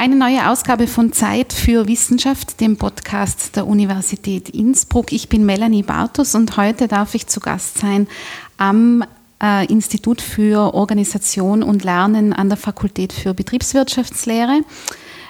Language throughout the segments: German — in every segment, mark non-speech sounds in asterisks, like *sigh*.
Eine neue Ausgabe von Zeit für Wissenschaft, dem Podcast der Universität Innsbruck. Ich bin Melanie Bartus und heute darf ich zu Gast sein am äh, Institut für Organisation und Lernen an der Fakultät für Betriebswirtschaftslehre.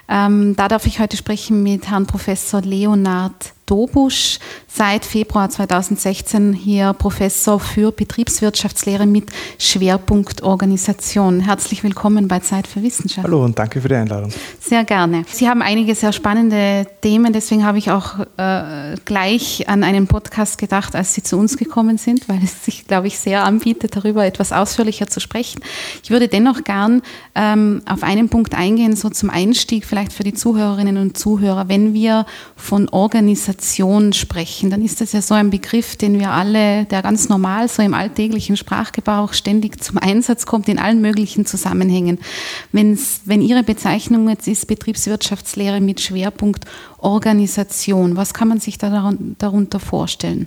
Ähm, da darf ich heute sprechen mit Herrn Professor Leonard Dobusch, seit Februar 2016 hier Professor für Betriebswirtschaftslehre mit Schwerpunkt Organisation. Herzlich willkommen bei Zeit für Wissenschaft. Hallo und danke für die Einladung. Sehr gerne. Sie haben einige sehr spannende Themen, deswegen habe ich auch äh, gleich an einen Podcast gedacht, als Sie zu uns gekommen sind, weil es sich, glaube ich, sehr anbietet, darüber etwas ausführlicher zu sprechen. Ich würde dennoch gern ähm, auf einen Punkt eingehen, so zum Einstieg vielleicht für die Zuhörerinnen und Zuhörer. Wenn wir von Organisation Organisation sprechen, dann ist das ja so ein Begriff, den wir alle, der ganz normal so im alltäglichen Sprachgebrauch ständig zum Einsatz kommt in allen möglichen Zusammenhängen. Wenn's, wenn Ihre Bezeichnung jetzt ist Betriebswirtschaftslehre mit Schwerpunkt Organisation, was kann man sich da darunter vorstellen?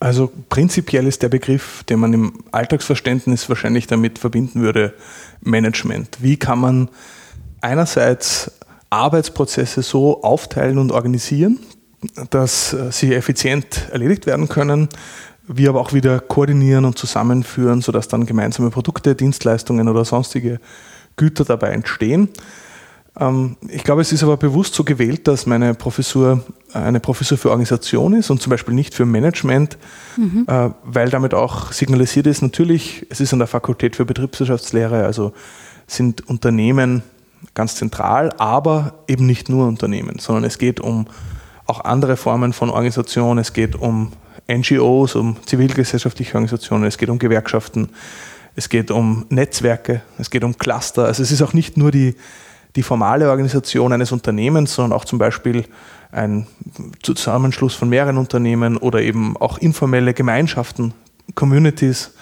Also prinzipiell ist der Begriff, den man im Alltagsverständnis wahrscheinlich damit verbinden würde, Management. Wie kann man einerseits Arbeitsprozesse so aufteilen und organisieren, dass äh, sie effizient erledigt werden können, wir aber auch wieder koordinieren und zusammenführen, sodass dann gemeinsame Produkte, Dienstleistungen oder sonstige Güter dabei entstehen. Ähm, ich glaube, es ist aber bewusst so gewählt, dass meine Professur eine Professur für Organisation ist und zum Beispiel nicht für Management, mhm. Äh, weil damit auch signalisiert ist, natürlich, es ist an der Fakultät für Betriebswirtschaftslehre, also sind Unternehmen ganz zentral, aber eben nicht nur Unternehmen, sondern es geht um auch andere Formen von Organisationen, es geht um NGOs, um zivilgesellschaftliche Organisationen, es geht um Gewerkschaften, es geht um Netzwerke, es geht um Cluster. Also es ist auch nicht nur die, die formale Organisation eines Unternehmens, sondern auch zum Beispiel ein Zusammenschluss von mehreren Unternehmen oder eben auch informelle Gemeinschaften, Communities.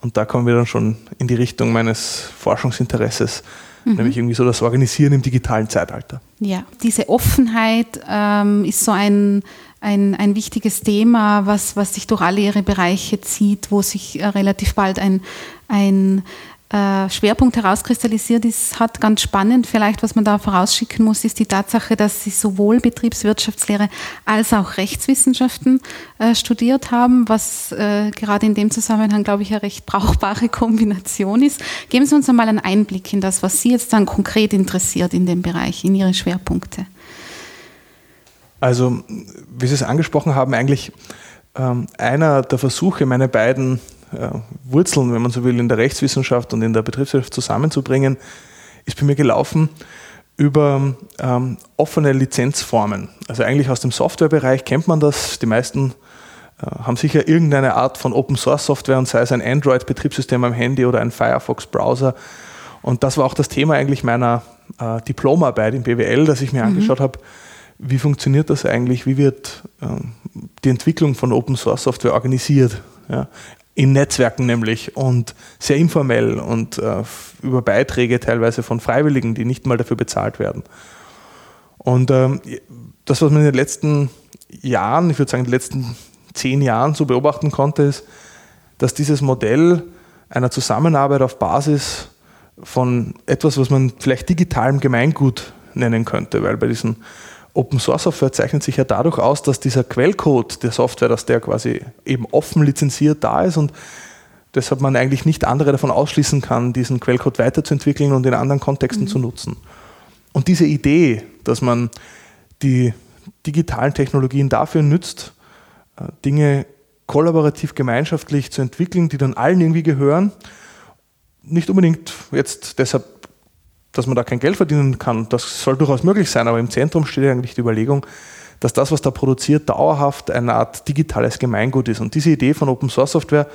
Und da kommen wir dann schon in die Richtung meines Forschungsinteresses, mhm. nämlich irgendwie so das Organisieren im digitalen Zeitalter. Ja, diese Offenheit ähm, ist so ein, ein, ein wichtiges Thema, was, was sich durch alle ihre Bereiche zieht, wo sich äh, relativ bald ein, ein äh, Schwerpunkt herauskristallisiert ist, hat ganz spannend vielleicht, was man da vorausschicken muss, ist die Tatsache, dass sie sowohl Betriebswirtschaftslehre als auch Rechtswissenschaften äh, studiert haben, was äh, gerade in dem Zusammenhang, glaube ich, eine recht brauchbare *laughs* Kombination ist. Geben Sie uns einmal einen Einblick in das, was Sie jetzt dann konkret interessiert in dem Bereich, in Ihre Schwerpunkte. Also, wie Sie es angesprochen haben, eigentlich ähm, einer der Versuche, meine beiden Wurzeln, wenn man so will, in der Rechtswissenschaft und in der Betriebswirtschaft zusammenzubringen, ist bei mir gelaufen über ähm, offene Lizenzformen. Also eigentlich aus dem Softwarebereich kennt man das. Die meisten äh, haben sicher irgendeine Art von Open Source Software und sei es ein Android-Betriebssystem am Handy oder ein Firefox-Browser. Und das war auch das Thema eigentlich meiner äh, Diplomarbeit im BWL, dass ich mir mhm. angeschaut habe, wie funktioniert das eigentlich, wie wird ähm, die Entwicklung von Open Source Software organisiert. Ja in Netzwerken nämlich und sehr informell und äh, über Beiträge teilweise von Freiwilligen, die nicht mal dafür bezahlt werden. Und ähm, das, was man in den letzten Jahren, ich würde sagen in den letzten zehn Jahren so beobachten konnte, ist, dass dieses Modell einer Zusammenarbeit auf Basis von etwas, was man vielleicht digitalem Gemeingut nennen könnte, weil bei diesen Open Source Software zeichnet sich ja dadurch aus, dass dieser Quellcode der Software, dass der quasi eben offen lizenziert da ist und deshalb man eigentlich nicht andere davon ausschließen kann, diesen Quellcode weiterzuentwickeln und in anderen Kontexten mhm. zu nutzen. Und diese Idee, dass man die digitalen Technologien dafür nützt, äh, Dinge kollaborativ gemeinschaftlich zu entwickeln, die dann allen irgendwie gehören, nicht unbedingt jetzt deshalb dass man da kein Geld verdienen kann, das soll durchaus möglich sein, aber im Zentrum steht eigentlich die Überlegung, dass das, was da produziert, dauerhaft eine Art digitales Gemeingut ist. Und diese Idee von Open Source Software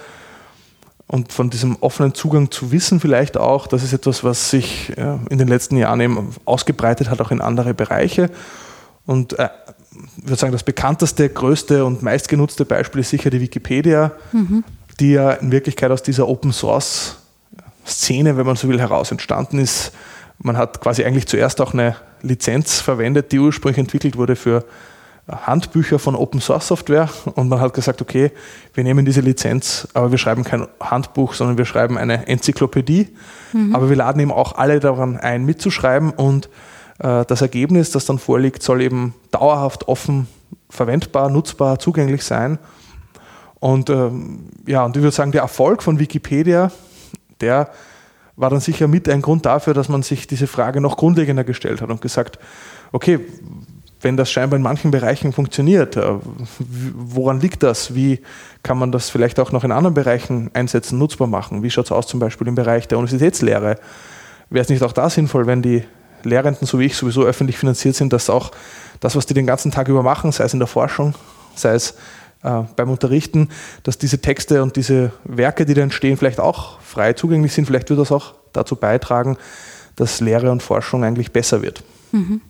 und von diesem offenen Zugang zu Wissen vielleicht auch, das ist etwas, was sich in den letzten Jahren eben ausgebreitet hat, auch in andere Bereiche. Und äh, ich würde sagen, das bekannteste, größte und meistgenutzte Beispiel ist sicher die Wikipedia, mhm. die ja in Wirklichkeit aus dieser Open Source Szene, wenn man so will, heraus entstanden ist, man hat quasi eigentlich zuerst auch eine Lizenz verwendet, die ursprünglich entwickelt wurde für Handbücher von Open Source Software und man hat gesagt, okay, wir nehmen diese Lizenz, aber wir schreiben kein Handbuch, sondern wir schreiben eine Enzyklopädie, mhm. aber wir laden eben auch alle daran ein, mitzuschreiben und äh, das Ergebnis, das dann vorliegt, soll eben dauerhaft offen verwendbar, nutzbar, zugänglich sein. Und ähm, ja, und ich würde sagen, der Erfolg von Wikipedia, der war dann sicher mit ein Grund dafür, dass man sich diese Frage noch grundlegender gestellt hat und gesagt, okay, wenn das scheinbar in manchen Bereichen funktioniert, äh, woran liegt das? Wie kann man das vielleicht auch noch in anderen Bereichen einsetzen, nutzbar machen? Wie schaut es aus zum Beispiel im Bereich der Universitätslehre? Wäre es nicht auch da sinnvoll, wenn die Lehrenden, so wie ich, sowieso öffentlich finanziert sind, dass auch das, was die den ganzen Tag über machen, sei es in der Forschung, sei es äh, beim Unterrichten, dass diese Texte und diese Werke, die da entstehen, vielleicht auch frei zugänglich sind. Vielleicht wird das auch dazu beitragen, dass Lehre und Forschung eigentlich besser wird. Mhm.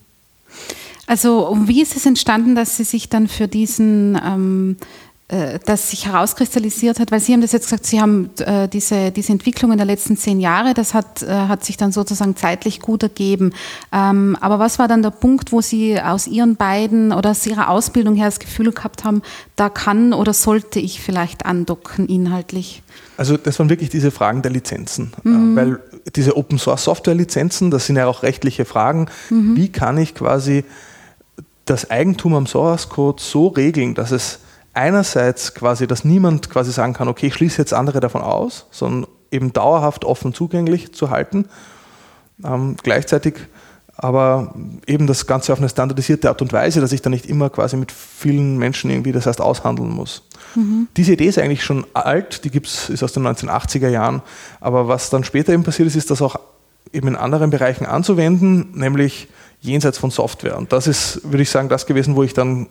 Also wie ist es entstanden, dass Sie sich dann für diesen ähm, äh, das sich herauskristallisiert hat, weil Sie haben das jetzt gesagt, Sie haben äh, diese, diese Entwicklung in der letzten zehn Jahre, das hat, äh, hat sich dann sozusagen zeitlich gut ergeben. Ähm, aber was war dann der Punkt, wo Sie aus Ihren beiden oder aus Ihrer Ausbildung her das Gefühl gehabt haben, da kann oder sollte ich vielleicht andocken inhaltlich? Also das waren wirklich diese Fragen der Lizenzen, mhm. weil diese Open Source Software Lizenzen, das sind ja auch rechtliche Fragen. Mhm. Wie kann ich quasi das Eigentum am Source Code so regeln, dass es einerseits quasi, dass niemand quasi sagen kann, okay, ich schließe jetzt andere davon aus, sondern eben dauerhaft offen zugänglich zu halten. Ähm, gleichzeitig aber eben das Ganze auf eine standardisierte Art und Weise, dass ich da nicht immer quasi mit vielen Menschen irgendwie das heißt aushandeln muss. Mhm. Diese Idee ist eigentlich schon alt, die gibt's, ist aus den 1980er Jahren, aber was dann später eben passiert ist, ist das auch eben in anderen Bereichen anzuwenden, nämlich jenseits von Software. Und das ist, würde ich sagen, das gewesen, wo ich dann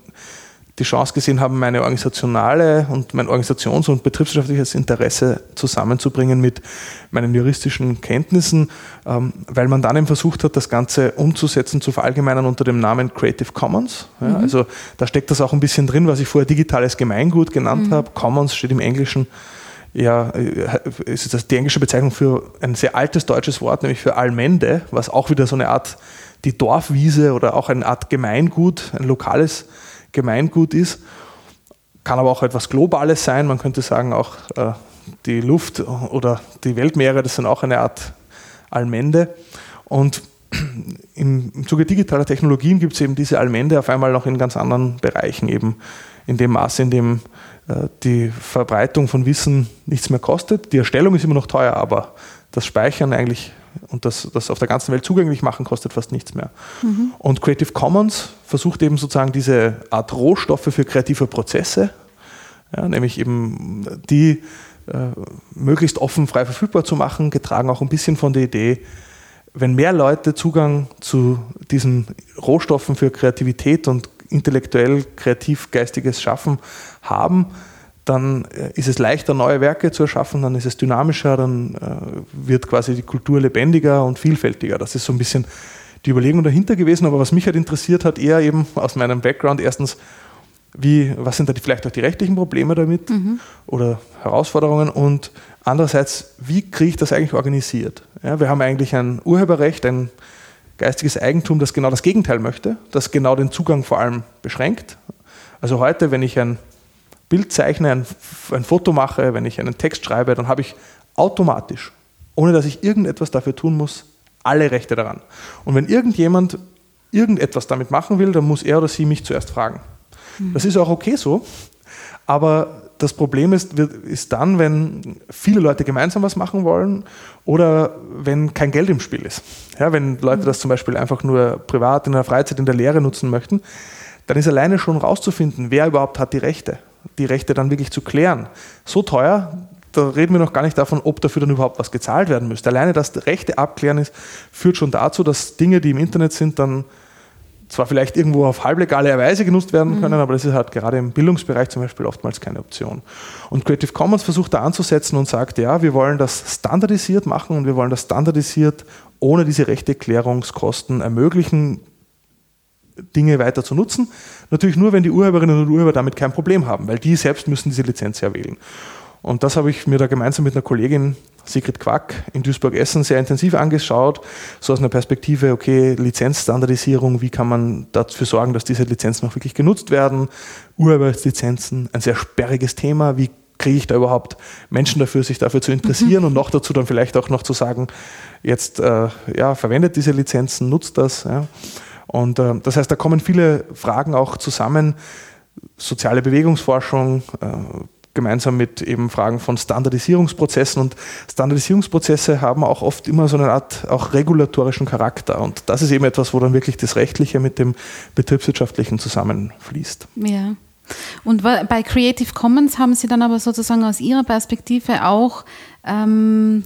die Chance gesehen haben, meine organisationale und mein organisations- und betriebswirtschaftliches Interesse zusammenzubringen mit meinen juristischen Kenntnissen, ähm, weil man dann eben versucht hat, das Ganze umzusetzen, zu verallgemeinern unter dem Namen Creative Commons. Mhm. Also da steckt das auch ein bisschen drin, was ich vorher digitales Gemeingut genannt mhm. habe. Commons steht im Englischen ja, äh, ist das die englische Bezeichnung für ein sehr altes deutsches Wort, nämlich für Allmende, was auch wieder so eine Art die Dorfwiese oder auch eine Art Gemeingut, ein lokales Gemeingut ist. Kann aber auch etwas Globales sein. Man könnte sagen, auch äh, die Luft oder die Weltmeere, das sind auch eine Art Allmende. Und *clears throat* im, Zuge digitaler Technologien gibt es eben diese Allmende auf einmal noch in ganz anderen Bereichen, eben in dem Maße, in dem äh, die Verbreitung von Wissen nichts mehr kostet. Die Erstellung ist immer noch teuer, aber das Speichern eigentlich und das, das auf der ganzen Welt zugänglich machen, kostet fast nichts mehr. Mhm. Und Creative Commons versucht eben sozusagen diese Art Rohstoffe für kreative Prozesse, ja, nämlich eben die äh, möglichst offen frei verfügbar zu machen, getragen auch ein bisschen von der Idee, wenn mehr Leute Zugang zu diesen Rohstoffen für Kreativität und intellektuell kreativ geistiges Schaffen haben, dann äh, ist es leichter, neue Werke zu erschaffen, dann ist es dynamischer, dann äh, wird quasi die Kultur lebendiger und vielfältiger. Das ist so ein bisschen die Überlegung dahinter gewesen. Aber was mich halt interessiert hat, eher eben aus meinem Background, erstens, wie, was sind da die, vielleicht auch die rechtlichen Probleme damit mhm. oder Herausforderungen und andererseits, wie kriege ich das eigentlich organisiert? Ja, wir haben eigentlich ein Urheberrecht, ein geistiges Eigentum, das genau das Gegenteil möchte, das genau den Zugang vor allem beschränkt. Also heute, wenn ich ein Bild zeichne, ein, ein Foto mache, wenn ich einen Text schreibe, dann habe ich automatisch, ohne dass ich irgendetwas dafür tun muss, alle Rechte daran. Und wenn irgendjemand irgendetwas damit machen will, dann muss er oder sie mich zuerst fragen. Mhm. Das ist auch okay so, aber das Problem ist, ist dann, wenn viele Leute gemeinsam was machen wollen oder wenn kein Geld im Spiel ist. Ja, wenn Leute mhm. das zum Beispiel einfach nur privat in der Freizeit, in der Lehre nutzen möchten, dann ist alleine schon rauszufinden, wer überhaupt hat die Rechte die Rechte dann wirklich zu klären. So teuer, da reden wir noch gar nicht davon, ob dafür dann überhaupt was gezahlt werden müsste. Alleine das Rechte abklären ist, führt schon dazu, dass Dinge, die im Internet sind, dann zwar vielleicht irgendwo auf halblegale Weise genutzt werden können, mhm. aber das ist halt gerade im Bildungsbereich zum Beispiel oftmals keine Option. Und Creative Commons versucht da anzusetzen und sagt, ja, wir wollen das standardisiert machen und wir wollen das standardisiert ohne diese Rechteklärungskosten ermöglichen, Dinge weiter zu nutzen. Natürlich nur, wenn die Urheberinnen und Urheber damit kein Problem haben, weil die selbst müssen diese Lizenz ja wählen. Und das habe ich mir da gemeinsam mit einer Kollegin Sigrid Quack in Duisburg-Essen sehr intensiv angeschaut, so aus einer Perspektive, okay, Lizenzstandardisierung, wie kann man dafür sorgen, dass diese Lizenzen auch wirklich genutzt werden, Urheberlizenzen, ein sehr sperriges Thema, wie kriege ich da überhaupt Menschen dafür, sich dafür zu interessieren mhm. und noch dazu dann vielleicht auch noch zu sagen, jetzt äh, ja, verwendet diese Lizenzen, nutzt das. Ja. Und äh, das heißt, da kommen viele Fragen auch zusammen, soziale Bewegungsforschung, äh, gemeinsam mit eben Fragen von Standardisierungsprozessen. Und Standardisierungsprozesse haben auch oft immer so eine Art auch regulatorischen Charakter. Und das ist eben etwas, wo dann wirklich das Rechtliche mit dem Betriebswirtschaftlichen zusammenfließt. Ja. Und bei Creative Commons haben Sie dann aber sozusagen aus Ihrer Perspektive auch ähm,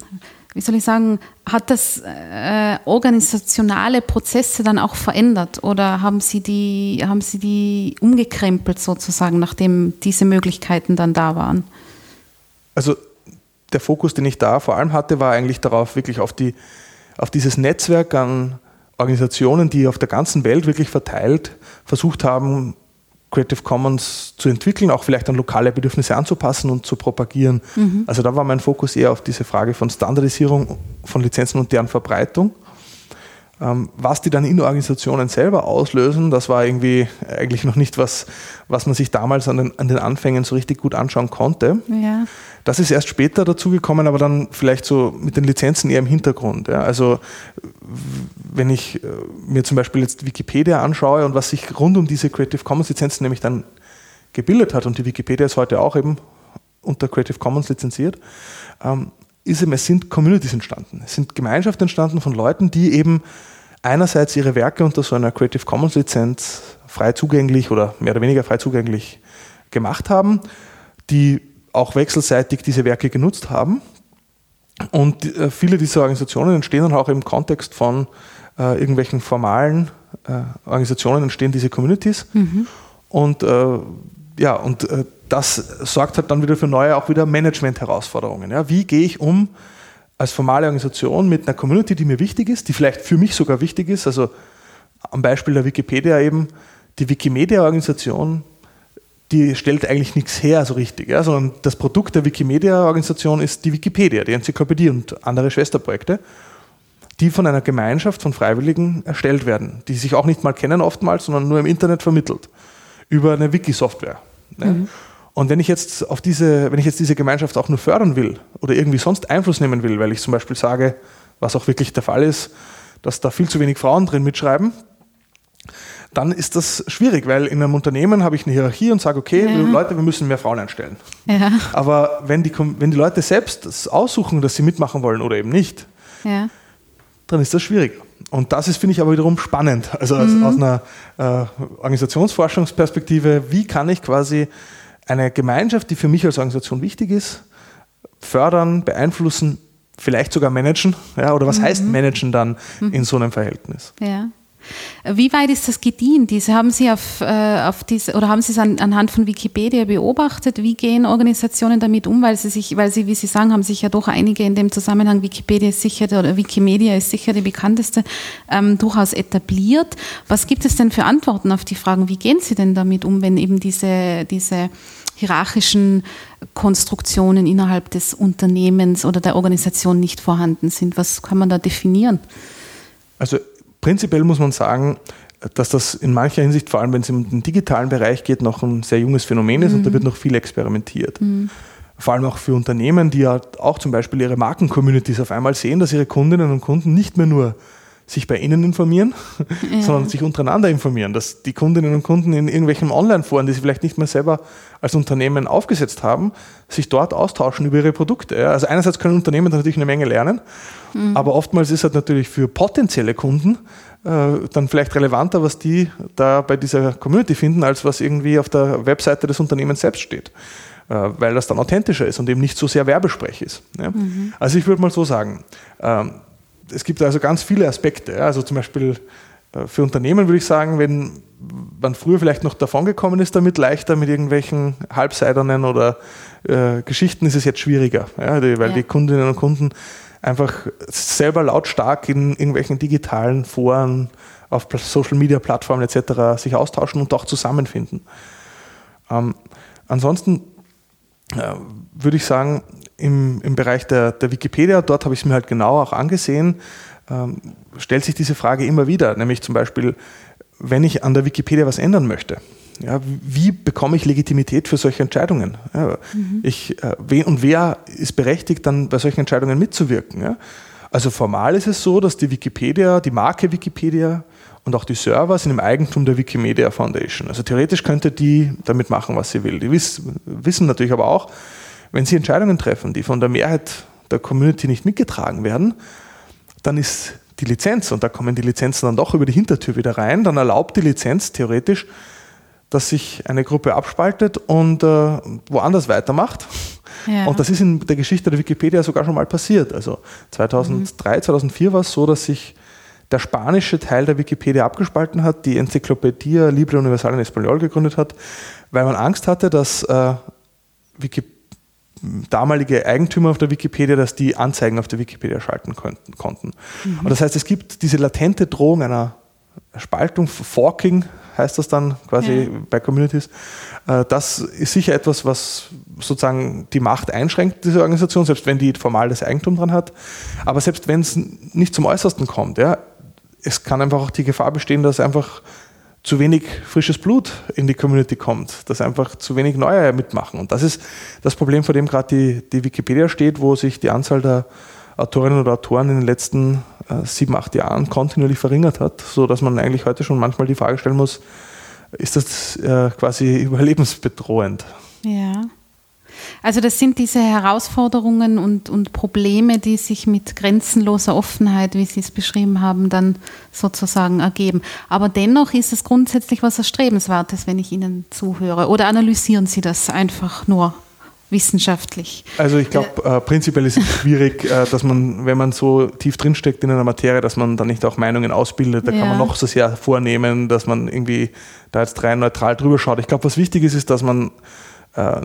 wie soll ich sagen, hat das äh, organisationale Prozesse dann auch verändert oder haben Sie die, haben Sie die umgekrempelt sozusagen, nachdem diese Möglichkeiten dann da waren? Also der Fokus, den ich da vor allem hatte, war eigentlich darauf, wirklich auf, die, auf dieses Netzwerk an Organisationen, die auf der ganzen Welt wirklich verteilt versucht haben, Creative Commons zu entwickeln, auch vielleicht an lokale Bedürfnisse anzupassen und zu propagieren. Mhm. Also da war mein Fokus eher auf diese Frage von Standardisierung von Lizenzen und deren Verbreitung. Ähm, was die dann in Organisationen selber auslösen, das war irgendwie eigentlich noch nicht was, was man sich damals an den, an den Anfängen so richtig gut anschauen konnte. Ja. Das ist erst später dazugekommen, aber dann vielleicht so mit den Lizenzen eher im Hintergrund. Ja. Also wenn ich äh, mir zum Beispiel jetzt Wikipedia anschaue und was sich rund um diese Creative Commons Lizenzen nämlich dann gebildet hat, und die Wikipedia ist heute auch eben unter Creative Commons lizenziert, ähm, ist eben, es sind Communities entstanden. Es sind Gemeinschaften entstanden von Leuten, die eben einerseits ihre Werke unter so einer Creative Commons Lizenz frei zugänglich oder mehr oder weniger frei zugänglich gemacht haben, die auch wechselseitig diese Werke genutzt haben. Und äh, viele dieser Organisationen entstehen dann auch im Kontext von äh, irgendwelchen formalen äh, Organisationen, entstehen diese Communities. Mhm. Und äh, ja, und äh, das sorgt halt dann wieder für neue, auch wieder Management-Herausforderungen. Ja? Wie gehe ich um als formale Organisation mit einer Community, die mir wichtig ist, die vielleicht für mich sogar wichtig ist? Also am Beispiel der Wikipedia eben, die Wikimedia-Organisation, die stellt eigentlich nichts her so richtig, ja? sondern das Produkt der Wikimedia-Organisation ist die Wikipedia, die Enzyklopädie und andere Schwesterprojekte, die von einer Gemeinschaft von Freiwilligen erstellt werden, die sich auch nicht mal kennen oftmals, sondern nur im Internet vermittelt, über eine Wiki-Software. Ne? Mhm. Und wenn ich jetzt auf diese, wenn ich jetzt diese Gemeinschaft auch nur fördern will oder irgendwie sonst Einfluss nehmen will, weil ich zum Beispiel sage, was auch wirklich der Fall ist, dass da viel zu wenig Frauen drin mitschreiben, dann ist das schwierig, weil in einem Unternehmen habe ich eine Hierarchie und sage, okay, ja. Leute, wir müssen mehr Frauen einstellen. Ja. Aber wenn die, wenn die Leute selbst aussuchen, dass sie mitmachen wollen oder eben nicht, ja. dann ist das schwierig. Und das ist, finde ich, aber wiederum spannend. Also mhm. aus, einer äh, Organisationsforschungsperspektive, wie kann ich quasi eine Gemeinschaft, die für mich als Organisation wichtig ist, fördern, beeinflussen, vielleicht sogar managen? Ja, oder was mhm. heißt managen dann mhm. in so einem Verhältnis? Ja. Wie weit ist das gedient? Diese haben Sie auf, äh, auf diese oder haben Sie es an, anhand von Wikipedia beobachtet? Wie gehen Organisationen damit um? Weil sie sich, weil sie, wie Sie sagen, haben sich ja doch einige in dem Zusammenhang Wikipedia ist sicher oder Wikimedia ist sicher die bekannteste ähm, durchaus etabliert. Was gibt es denn für Antworten auf die Fragen? Wie gehen Sie denn damit um, wenn eben diese diese hierarchischen Konstruktionen innerhalb des Unternehmens oder der Organisation nicht vorhanden sind? Was kann man da definieren? Also prinzipiell muss man sagen, dass das in mancher Hinsicht, vor allem wenn es um den digitalen Bereich geht, noch ein sehr junges Phänomen ist mhm. und da mhm. wird noch viel experimentiert. Mhm. Vor allem auch für Unternehmen, die ja auch zum Beispiel ihre Marken-Communities auf einmal sehen, dass ihre Kundinnen und Kunden nicht mehr nur sich bei Ihnen informieren, ja. sondern sich untereinander informieren, dass die Kundinnen und Kunden in irgendwelchen Online-Foren, die sie vielleicht nicht mehr selber als Unternehmen aufgesetzt haben, sich dort austauschen über ihre Produkte. Also einerseits können Unternehmen natürlich eine Menge lernen, mhm. aber oftmals ist es natürlich für potenzielle Kunden äh, dann vielleicht relevanter, was die da bei dieser Community finden, als was irgendwie auf der Webseite des Unternehmens selbst steht äh, weil das dann authentischer ist und eben nicht so sehr Werbesprech ist. Mhm. Also ich würde mal so sagen, ähm, es gibt also ganz viele Aspekte. Also zum Beispiel äh, für Unternehmen würde ich sagen, wenn man früher vielleicht noch davongekommen ist damit, leichter mit irgendwelchen halbseidernen oder äh, Geschichten, ist es jetzt schwieriger, ja, die, weil ja. die Kundinnen und Kunden einfach selber lautstark in irgendwelchen digitalen Foren, auf Social Media Plattformen etc. sich austauschen und auch zusammenfinden. Ähm, ansonsten äh, würde ich sagen, im, im Bereich der, der Wikipedia, dort habe ich es mir halt genau auch angesehen, ähm, stellt sich diese Frage immer wieder, nämlich zum Beispiel, wenn ich an der Wikipedia was ändern möchte, ja, wie bekomme ich Legitimität für solche Entscheidungen? Ja, mhm. ich, äh, wen, und wer ist berechtigt, dann bei solchen Entscheidungen mitzuwirken? Ja? Also formal ist es so, dass die Wikipedia, die Marke Wikipedia und auch die Server sind im Eigentum der Wikimedia Foundation. Also theoretisch könnte die damit machen, was sie will. Die wiss, wissen natürlich aber auch, wenn sie Entscheidungen treffen, die von der Mehrheit der Community nicht mitgetragen werden, dann ist die Lizenz, und da kommen die Lizenzen dann doch über die Hintertür wieder rein, dann erlaubt die Lizenz theoretisch, dass sich eine Gruppe abspaltet und äh, woanders weitermacht. Ja. Und das ist in der Geschichte der Wikipedia sogar schon mal passiert. Also 2003, mhm. 2004 war es so, dass sich der spanische Teil der Wikipedia abgespalten hat, die Enzyklopädie Libre Universal en Español gegründet hat, weil man Angst hatte, dass äh, Wikipedia damalige Eigentümer auf der Wikipedia, dass die Anzeigen auf der Wikipedia schalten konnten. Mhm. Und das heißt, es gibt diese latente Drohung einer Spaltung, Forking heißt das dann quasi ja. bei Communities. Äh, das ist sicher etwas, was sozusagen die Macht einschränkt, diese Organisation, selbst wenn die formal das Eigentum dran hat. Aber selbst wenn es nicht zum Äußersten kommt, ja, es kann einfach auch die Gefahr bestehen, dass einfach zu wenig frisches Blut in die Community kommt, dass einfach zu wenig Neue mitmachen. Und das ist das Problem, vor dem gerade die, die Wikipedia steht, wo sich die Anzahl der Autorinnen oder Autoren in den letzten äh, sieben, acht Jahren kontinuierlich verringert hat, sodass man eigentlich heute schon manchmal die Frage stellen muss, ist das äh, quasi *laughs* überlebensbedrohend? Ja. Also das sind diese Herausforderungen und, und Probleme, die sich mit grenzenloser Offenheit, wie Sie es beschrieben haben, dann sozusagen ergeben. Aber dennoch ist es grundsätzlich was Erstrebenswertes, wenn ich Ihnen zuhöre. Oder analysieren Sie das einfach nur? wissenschaftlich. Also ich glaube, äh, prinzipiell ist es schwierig, äh, dass man, wenn man so tief drinsteckt in einer Materie, dass man dann nicht auch Meinungen ausbildet. Da ja. kann man noch so sehr vornehmen, dass man irgendwie da jetzt rein neutral drüber schaut. Ich glaube, was wichtig ist, ist, dass man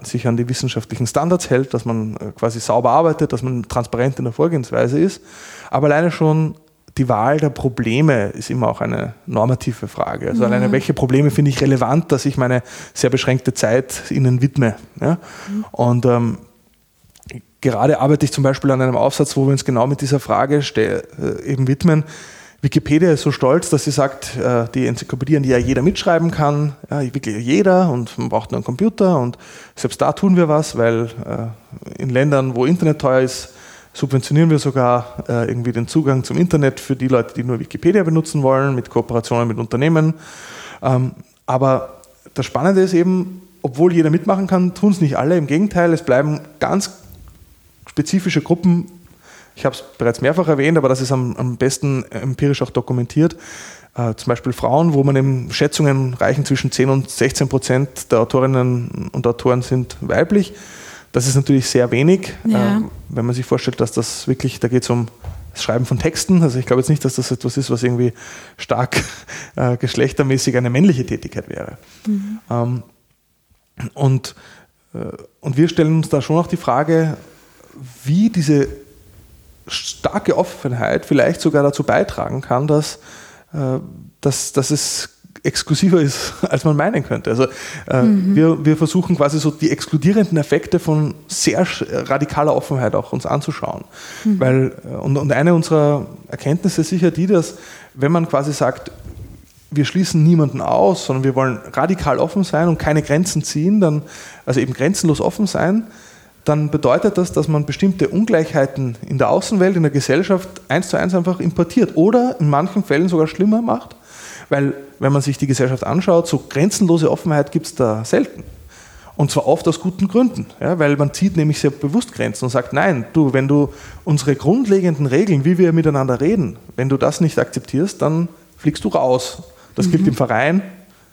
sich an die wissenschaftlichen Standards hält, dass man äh, quasi sauber arbeitet, dass man transparent in der Vorgehensweise ist. Aber alleine schon die Wahl der Probleme ist immer auch eine normative Frage. Also mhm. alleine welche Probleme finde ich relevant, dass ich meine sehr beschränkte Zeit ihnen widme. Ja? Mhm. Und ähm, gerade arbeite ich zum Beispiel an einem Aufsatz, wo wir uns genau mit dieser Frage äh, eben widmen. Wikipedia ist so stolz, dass sie sagt, äh, die Enzyklopädie, an die ja jeder mitschreiben kann, ja, wirklich jeder und man braucht nur einen Computer und selbst da tun wir was, weil äh, in Ländern, wo Internet teuer ist, subventionieren wir sogar äh, irgendwie den Zugang zum Internet für die Leute, die nur Wikipedia benutzen wollen, mit Kooperationen mit Unternehmen. Ähm, aber das Spannende ist eben, obwohl jeder mitmachen kann, tun es nicht alle. Im Gegenteil, es bleiben ganz spezifische Gruppen ich habe es bereits mehrfach erwähnt, aber das ist am, am besten empirisch auch dokumentiert. Äh, zum Beispiel Frauen, wo man eben Schätzungen reichen zwischen 10 und 16 Prozent der Autorinnen und Autoren sind weiblich. Das ist natürlich sehr wenig, ja. äh, wenn man sich vorstellt, dass das wirklich, da geht es um das Schreiben von Texten. Also ich glaube jetzt nicht, dass das etwas ist, was irgendwie stark *laughs* äh, geschlechtermäßig eine männliche Tätigkeit wäre. Mhm. Ähm, und, äh, und wir stellen uns da schon auch die Frage, wie diese starke Offenheit vielleicht sogar dazu beitragen kann, dass, äh, dass, dass es exklusiver ist, *laughs* als man meinen könnte. Also äh, mhm. wir, wir versuchen quasi so die exkludierenden Effekte von sehr radikaler Offenheit auch uns anzuschauen. Mhm. Weil, äh, und, und eine unserer Erkenntnisse ist sicher die, dass wenn man quasi sagt, wir schließen niemanden aus, sondern wir wollen radikal offen sein und keine Grenzen ziehen, dann, also eben grenzenlos offen sein, dann bedeutet das, dass man bestimmte Ungleichheiten in der Außenwelt, in der Gesellschaft eins zu eins einfach importiert oder in manchen Fällen sogar schlimmer macht. Weil, wenn man sich die Gesellschaft anschaut, so grenzenlose Offenheit gibt es da selten. Und zwar oft aus guten Gründen, ja, weil man zieht nämlich sehr bewusst Grenzen und sagt, nein, du, wenn du unsere grundlegenden Regeln, wie wir miteinander reden, wenn du das nicht akzeptierst, dann fliegst du raus. Das mhm. gilt im Verein,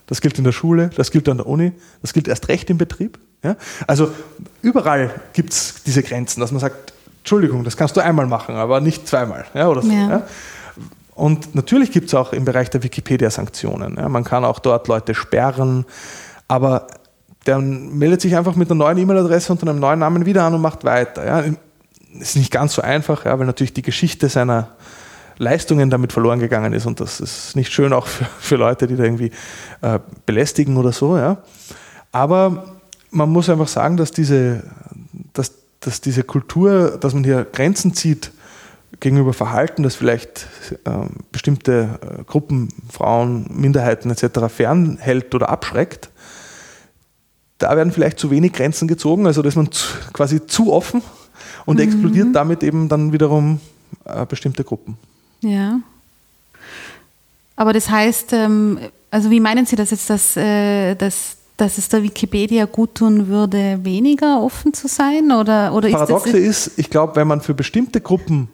das gilt in der Schule, das gilt an der Uni, das gilt erst recht im Betrieb. Ja? Also überall gibt es diese Grenzen, dass man sagt, Entschuldigung, das kannst du einmal machen, aber nicht zweimal. Ja, oder so, ja. ja? Und natürlich gibt es auch im Bereich der Wikipedia Sanktionen. Ja? Man kann auch dort Leute sperren, aber der meldet sich einfach mit einer neuen E-Mail-Adresse und einem neuen Namen wieder an und macht weiter. Ja? Ist nicht ganz so einfach, ja, weil natürlich die Geschichte seiner Leistungen damit verloren gegangen ist und das ist nicht schön auch für, für Leute, die da irgendwie äh, belästigen oder so. Ja? Aber man muss einfach sagen, dass diese, dass, dass diese Kultur, dass man hier Grenzen zieht gegenüber Verhalten, das vielleicht äh, bestimmte äh, Gruppen, Frauen, Minderheiten etc. fernhält oder abschreckt, da werden vielleicht zu wenig Grenzen gezogen, also dass man zu, quasi zu offen und mhm. explodiert damit eben dann wiederum äh, bestimmte Gruppen. Ja. Aber das heißt, ähm, also wie meinen Sie das jetzt, dass, äh, dass, dass es der Wikipedia gut tun würde, weniger offen zu sein? Oder, oder Paradoxe ist, ist, ich glaube, wenn man für bestimmte Gruppen,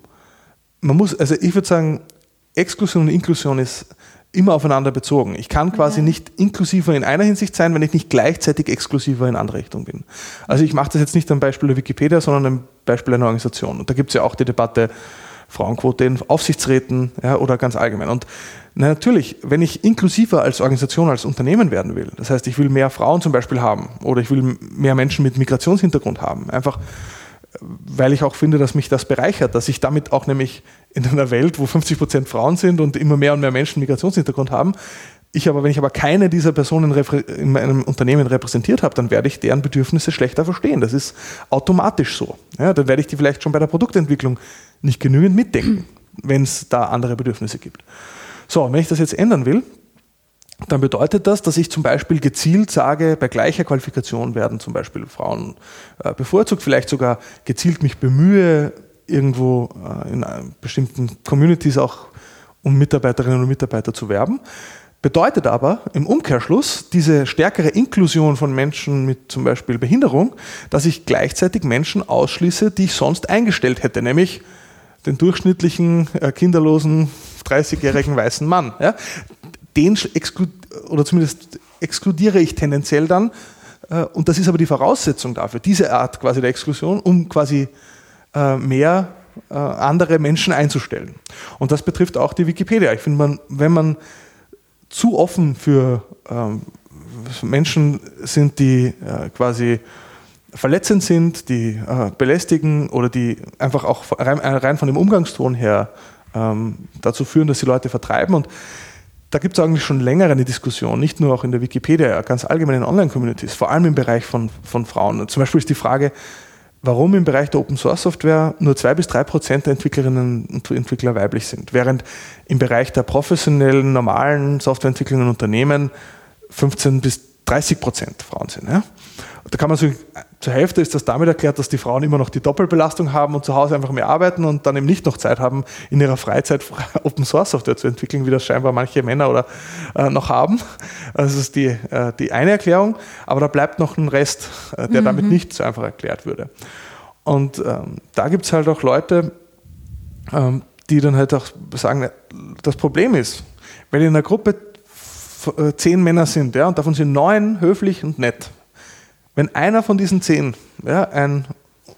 man muss, also ich würde sagen, Exklusion und Inklusion ist immer aufeinander bezogen. Ich kann quasi ja. nicht inklusiver in einer Hinsicht sein, wenn ich nicht gleichzeitig exklusiver in andere Richtung bin. Also ich mache das jetzt nicht am Beispiel der Wikipedia, sondern am Beispiel einer Organisation. Und da gibt es ja auch die Debatte Frauenquote in Aufsichtsräten ja, oder ganz allgemein. Und na, natürlich, wenn ich inklusiver als Organisation, als Unternehmen werden will, das heißt, ich will mehr Frauen zum Beispiel haben oder ich will mehr Menschen mit Migrationshintergrund haben, einfach weil ich auch finde, dass mich das bereichert, dass ich damit auch nämlich in einer Welt, wo 50 Prozent Frauen sind und immer mehr und mehr Menschen Migrationshintergrund haben, ich aber, wenn ich aber keine dieser Personen in meinem Unternehmen repräsentiert habe, dann werde ich deren Bedürfnisse schlechter verstehen. Das ist automatisch so. Ja, dann werde ich die vielleicht schon bei der Produktentwicklung nicht genügend mitdenken, wenn es da andere Bedürfnisse gibt. So, wenn ich das jetzt ändern will, dann bedeutet das, dass ich zum Beispiel gezielt sage, bei gleicher Qualifikation werden zum Beispiel Frauen äh, bevorzugt, vielleicht sogar gezielt mich bemühe, irgendwo äh, in bestimmten Communities auch um Mitarbeiterinnen und Mitarbeiter zu werben. Bedeutet aber im Umkehrschluss diese stärkere Inklusion von Menschen mit zum Beispiel Behinderung, dass ich gleichzeitig Menschen ausschließe, die ich sonst eingestellt hätte, nämlich den durchschnittlichen äh, kinderlosen 30-jährigen weißen Mann. Ja? Den oder zumindest exkludiere ich tendenziell dann, äh, und das ist aber die Voraussetzung dafür, diese Art quasi der Exklusion, um quasi äh, mehr äh, andere Menschen einzustellen. Und das betrifft auch die Wikipedia. Ich finde, man, wenn man zu offen für ähm, Menschen sind, die äh, quasi verletzend sind, die äh, belästigen oder die einfach auch rein, äh, rein von dem Umgangston her ähm, dazu führen, dass die Leute vertreiben. Und da gibt es eigentlich schon länger eine Diskussion, nicht nur auch in der Wikipedia, ganz allgemein in Online-Communities, vor allem im Bereich von, von Frauen. Zum Beispiel ist die Frage, warum im Bereich der Open Source Software nur zwei bis drei Prozent der Entwicklerinnen und Entwickler weiblich sind, während im Bereich der professionellen, normalen Softwareentwicklung in Unternehmen 15 bis 30 Prozent Frauen sind. Ja? Da kann man so, zur Hälfte ist das damit erklärt, dass die Frauen immer noch die Doppelbelastung haben und zu Hause einfach mehr arbeiten und dann eben nicht noch Zeit haben, in ihrer Freizeit *laughs* Open Source Software zu entwickeln, wie das scheinbar manche Männer oder äh, noch haben. Das ist die, äh, die eine Erklärung, aber da bleibt noch ein Rest, äh, der mhm. damit nicht so einfach erklärt würde. Und ähm, da gibt es halt auch Leute, ähm, die dann halt auch sagen, das Problem ist, wenn in einer Gruppe äh, zehn Männer sind ja, und davon sind neun höflich und nett, wenn einer von diesen zehn ja, ein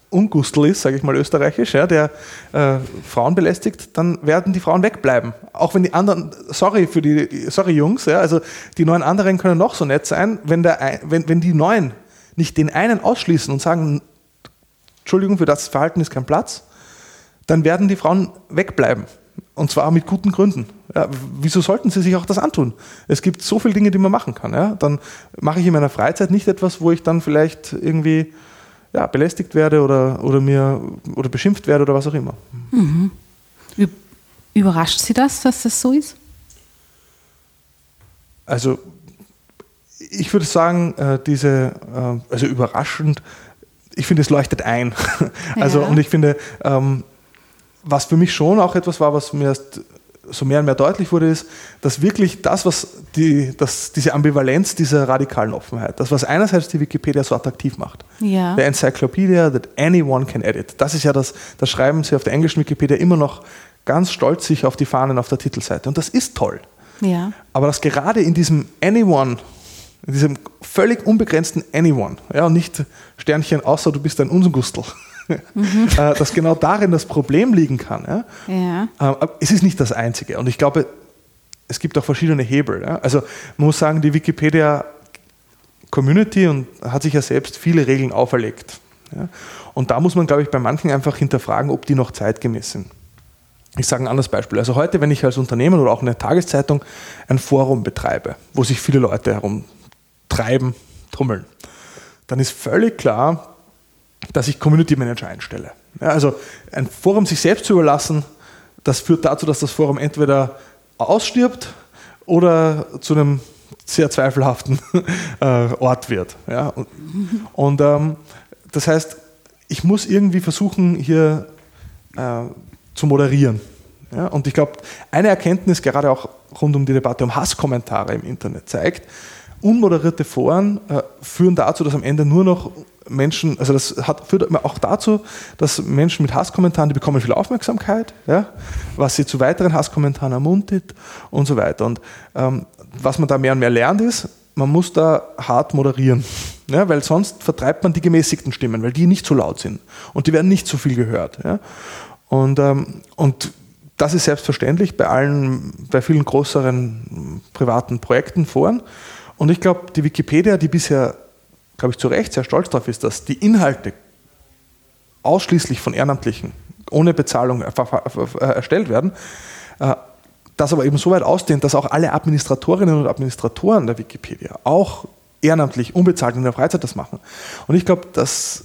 Ungustel ist, sage ich mal österreichisch, ja, der äh, Frauen belästigt, dann werden die Frauen wegbleiben. Auch wenn die anderen, sorry für die, sorry Jungs, ja, also die neun anderen können noch so nett sein, wenn, der, wenn, wenn die neun nicht den einen ausschließen und sagen, Entschuldigung, für das Verhalten ist kein Platz, dann werden die Frauen wegbleiben. Und zwar mit guten Gründen. Ja, wieso sollten sie sich auch das antun? Es gibt so viele Dinge, die man machen kann. Ja? Dann mache ich in meiner Freizeit nicht etwas, wo ich dann vielleicht irgendwie ja, belästigt werde oder, oder, mir, oder beschimpft werde oder was auch immer. Mhm. Überrascht Sie das, dass das so ist? Also ich würde sagen, äh, diese, äh, also überraschend, ich finde, es leuchtet ein. *laughs* also ja. und ich finde, ähm, was für mich schon auch etwas war, was mir erst so mehr und mehr deutlich wurde, ist, dass wirklich das, was die, das, diese Ambivalenz dieser radikalen Offenheit, das, was einerseits die Wikipedia so attraktiv macht, ja. der Encyclopedia that anyone can edit, das ist ja das, das schreiben sie auf der englischen Wikipedia immer noch ganz stolz sich auf die Fahnen auf der Titelseite. Und das ist toll. Ja. Aber dass gerade in diesem anyone, in diesem völlig unbegrenzten anyone, ja, und nicht Sternchen, außer du bist ein Unsengustel, mhm. *laughs* dass genau darin das Problem liegen kann. Ja? ja. Ähm, es ist nicht das Einzige. Und ich glaube, es gibt auch verschiedene Hebel. Ja? Also man muss sagen, die Wikipedia Community und hat sich ja selbst viele Regeln auferlegt. Ja? Und da muss man, glaube ich, bei manchen einfach hinterfragen, ob die noch zeitgemäß sind. Ich sage ein anderes Beispiel. Also heute, wenn ich als Unternehmen oder auch eine Tageszeitung ein Forum betreibe, wo sich viele Leute herumtreiben, tummeln, dann ist völlig klar, dass ich Community Manager einstelle. Ja, also ein Forum sich selbst zu überlassen, das führt dazu, dass das Forum entweder ausstirbt oder zu einem sehr zweifelhaften *laughs* äh, Ort wird. Ja? Und, und ähm, das heißt, ich muss irgendwie versuchen, hier äh, zu moderieren. Ja? Und ich glaube, eine Erkenntnis, gerade auch rund um die Debatte um Hasskommentare im Internet, zeigt, unmoderierte Foren äh, führen dazu, dass am Ende nur noch Menschen, also das hat, führt auch dazu, dass Menschen mit Hasskommentaren, die bekommen viel Aufmerksamkeit, ja, was sie zu weiteren Hasskommentaren ermuntert und so weiter. Und ähm, was man da mehr und mehr lernt, ist, man muss da hart moderieren, ja, weil sonst vertreibt man die gemäßigten Stimmen, weil die nicht so laut sind und die werden nicht so viel gehört. Ja. Und, ähm, und das ist selbstverständlich bei allen, bei vielen größeren privaten Projekten, Foren. Und ich glaube, die Wikipedia, die bisher glaube ich, zu Recht sehr stolz darauf ist, dass die Inhalte ausschließlich von Ehrenamtlichen ohne Bezahlung erstellt werden, äh, das aber eben so weit ausdehnt, dass auch alle Administratorinnen und Administratoren der Wikipedia auch ehrenamtlich, unbezahlt in der Freizeit das machen. Und ich glaube, das,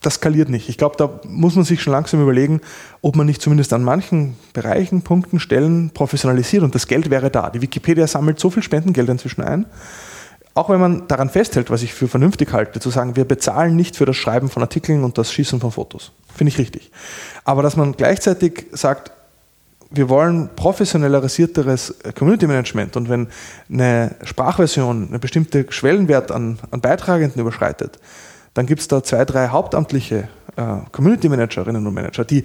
das skaliert nicht. Ich glaube, da muss man sich schon langsam überlegen, ob man nicht zumindest an manchen Bereichen, Punkten, Stellen professionalisiert und das Geld wäre da. Die Wikipedia sammelt so viel Spendengeld inzwischen ein, auch wenn man daran festhält, was ich für vernünftig halte, zu sagen, wir bezahlen nicht für das Schreiben von Artikeln und das Schießen von Fotos. Finde ich richtig. Aber dass man gleichzeitig sagt, wir wollen professionalisierteres Community Management und wenn eine Sprachversion einen bestimmten Schwellenwert an, an Beitragenden überschreitet, dann gibt es da zwei, drei hauptamtliche äh, Community Managerinnen und Manager, die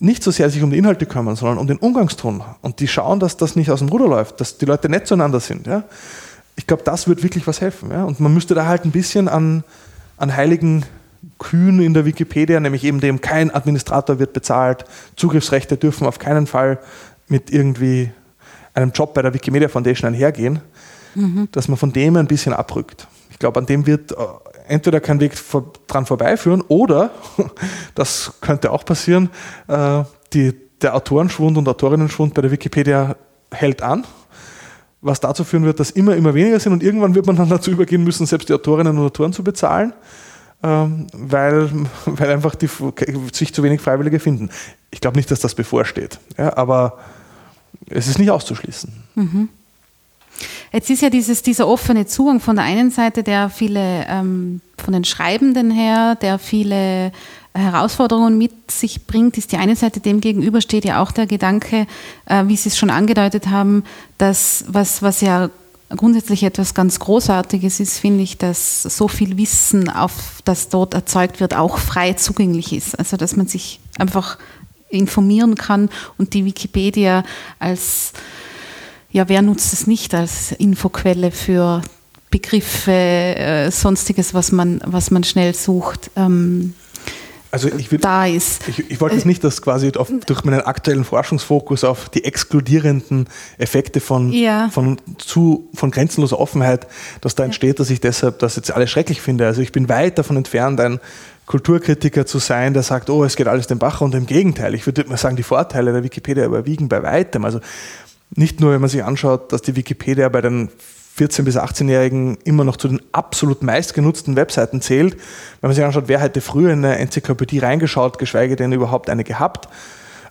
nicht so sehr sich um die Inhalte kümmern, sondern um den Umgangston. Und die schauen, dass das nicht aus dem Ruder läuft, dass die Leute nett zueinander sind. Ja? Ich glaube, das wird wirklich was helfen. Ja? Und man müsste da halt ein bisschen an, an heiligen Kühen in der Wikipedia, nämlich eben dem, kein Administrator wird bezahlt, Zugriffsrechte dürfen auf keinen Fall mit irgendwie einem Job bei der Wikimedia Foundation einhergehen, mhm. dass man von dem ein bisschen abrückt. Ich glaube, an dem wird äh, entweder kein Weg vor, dran vorbeiführen oder, *laughs* das könnte auch passieren, äh, die, der Autorenschwund und Autorinnenschwund bei der Wikipedia hält an was dazu führen wird, dass immer, immer weniger sind und irgendwann wird man dann dazu übergehen müssen, selbst die Autorinnen und Autoren zu bezahlen, ähm, weil, *laughs* weil einfach die, sich zu wenig Freiwillige finden. Ich glaube nicht, dass das bevorsteht, ja, aber es ist nicht auszuschließen. Mhm. Jetzt ist ja dieses, dieser offene Zugang von der einen Seite, der viele ähm, von den Schreibenden her, der viele Herausforderungen mit sich bringt, ist die eine Seite. Dem gegenüber steht ja auch der Gedanke, äh, wie Sie es schon angedeutet haben, dass was, was ja grundsätzlich etwas ganz Großartiges ist, finde ich, dass so viel Wissen, auf das dort erzeugt wird, auch frei zugänglich ist. Also dass man sich einfach informieren kann und die Wikipedia als, ja, wer nutzt es nicht als Infoquelle für Begriffe, äh, sonstiges, was man, was man schnell sucht. Ähm, also ich, würd, da ist. Ich, ich wollte jetzt nicht, dass quasi auf, durch meinen aktuellen Forschungsfokus auf die exkludierenden Effekte von, ja. von, zu, von grenzenloser Offenheit, dass da entsteht, dass ich deshalb das jetzt alles schrecklich finde. Also ich bin weit davon entfernt, ein Kulturkritiker zu sein, der sagt, oh, es geht alles den Bach und im Gegenteil. Ich würde mal sagen, die Vorteile der Wikipedia überwiegen bei weitem. Also nicht nur, wenn man sich anschaut, dass die Wikipedia bei den 14- bis 18-Jährigen immer noch zu den absolut meistgenutzten Webseiten zählt. Wenn man sich anschaut, wer hätte früher in eine Enzyklopädie reingeschaut, geschweige denn überhaupt eine gehabt,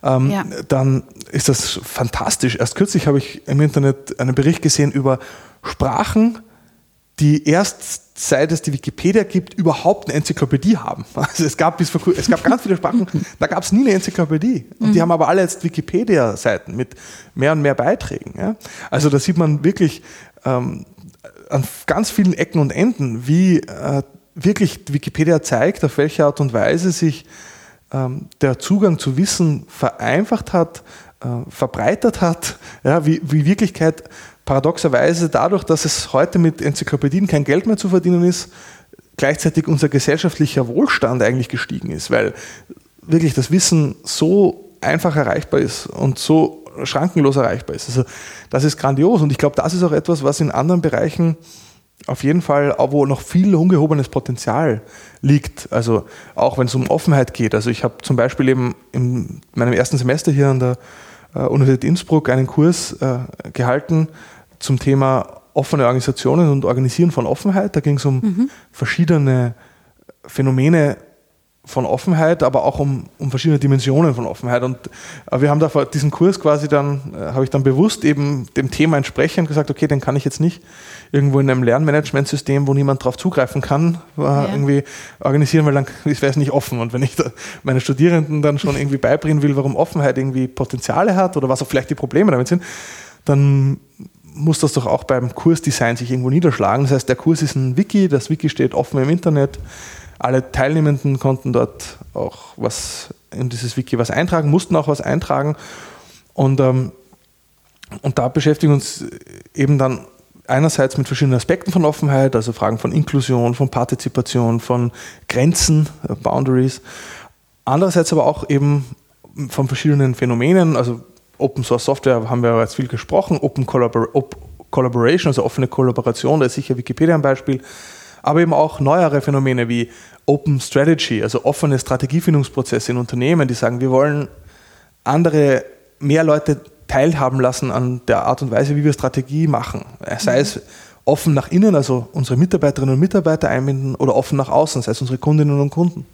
ähm, ja. dann ist das fantastisch. Erst kürzlich habe ich im Internet einen Bericht gesehen über Sprachen, die erst seit es die Wikipedia gibt, überhaupt eine Enzyklopädie haben. *laughs* Also es gab, bis vor, es gab ganz viele Sprachen, *laughs* da gab es nie eine Enzyklopädie. Und mhm. die haben aber alle jetzt Wikipedia-Seiten mit mehr und mehr Beiträgen. Ja? Also da sieht man wirklich, ähm, an ganz vielen Ecken und Enden, wie äh, wirklich Wikipedia zeigt, auf welche Art und Weise sich ähm, der Zugang zu Wissen vereinfacht hat, äh, verbreitert hat, ja, wie, wie Wirklichkeit paradoxerweise dadurch, dass es heute mit Enzyklopädien kein Geld mehr zu verdienen ist, gleichzeitig unser gesellschaftlicher Wohlstand eigentlich gestiegen ist, weil wirklich das Wissen so einfach erreichbar ist und so schrankenlos erreichbar ist. Also das ist grandios und ich glaube, das ist auch etwas, was in anderen Bereichen auf jeden Fall, wo noch viel ungehobenes Potenzial liegt. Also auch wenn es um Offenheit geht. Also ich habe zum Beispiel eben in meinem ersten Semester hier an der äh, Universität Innsbruck einen Kurs äh, gehalten zum Thema offene Organisationen und Organisieren von Offenheit. Da ging es um mhm. verschiedene Phänomene von Offenheit, aber auch um, um verschiedene Dimensionen von Offenheit. Und äh, wir haben da vor diesem Kurs quasi dann, äh, habe ich dann bewusst eben dem Thema entsprechend gesagt, okay, den kann ich jetzt nicht irgendwo in einem Lernmanagementsystem, wo niemand drauf zugreifen kann, äh, ja. irgendwie organisieren, weil dann *laughs* wäre es nicht offen. Und wenn ich meine Studierenden dann schon irgendwie beibringen will, warum Offenheit irgendwie Potenziale hat oder was auch vielleicht die Probleme damit sind, dann muss das doch auch beim Kursdesign sich irgendwo niederschlagen. Das heißt, der Kurs ist ein Wiki, das Wiki steht offen im Internet alle Teilnehmenden konnten dort auch was in dieses Wiki was eintragen, mussten auch was eintragen. Und, ähm, und da beschäftigen wir uns eben dann einerseits mit verschiedenen Aspekten von Offenheit, also Fragen von Inklusion, von Partizipation, von Grenzen, äh, Boundaries. Andererseits aber auch eben von verschiedenen Phänomenen, also Open Source Software haben wir jetzt viel gesprochen, Open Collabor Collaboration, also offene Kollaboration, da ist sicher Wikipedia ein Beispiel, aber eben auch neuere Phänomene wie Open Strategy, also offene Strategiefindungsprozesse in Unternehmen, die sagen, wir wollen andere, mehr Leute teilhaben lassen an der Art und Weise, wie wir Strategie machen. Sei mhm. es offen nach innen, also unsere Mitarbeiterinnen und Mitarbeiter einbinden, oder offen nach außen, sei es unsere Kundinnen und Kunden.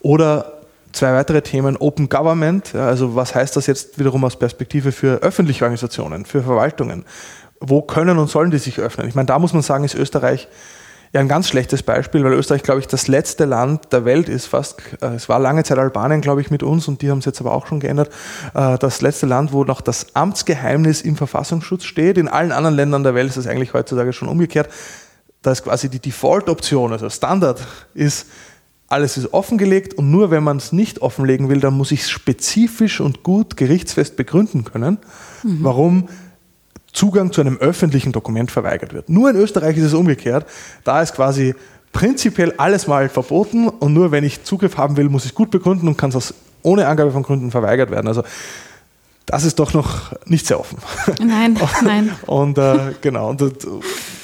Oder zwei weitere Themen, Open Government, also was heißt das jetzt wiederum aus Perspektive für öffentliche Organisationen, für Verwaltungen? Wo können und sollen die sich öffnen? Ich meine, da muss man sagen, ist Österreich ja, ein ganz schlechtes Beispiel, weil Österreich, glaube ich, das letzte Land der Welt ist fast, äh, es war lange Zeit Albanien, glaube ich, mit uns und die haben es jetzt aber auch schon geändert, äh, das letzte Land, wo noch das Amtsgeheimnis im Verfassungsschutz steht. In allen anderen Ländern der Welt ist es eigentlich heutzutage schon umgekehrt. Da ist quasi die Default-Option, also Standard ist, alles ist offengelegt und nur wenn man es nicht offenlegen will, dann muss ich es spezifisch und gut gerichtsfest begründen können, mhm. warum Zugang zu einem öffentlichen Dokument verweigert wird. Nur in Österreich ist es umgekehrt. Da ist quasi prinzipiell alles mal verboten und nur wenn ich Zugriff haben will, muss ich es gut begründen und kann es ohne Angabe von Gründen verweigert werden. Also das ist doch noch nicht sehr offen. Nein, *laughs* nein. Und äh, genau. Und,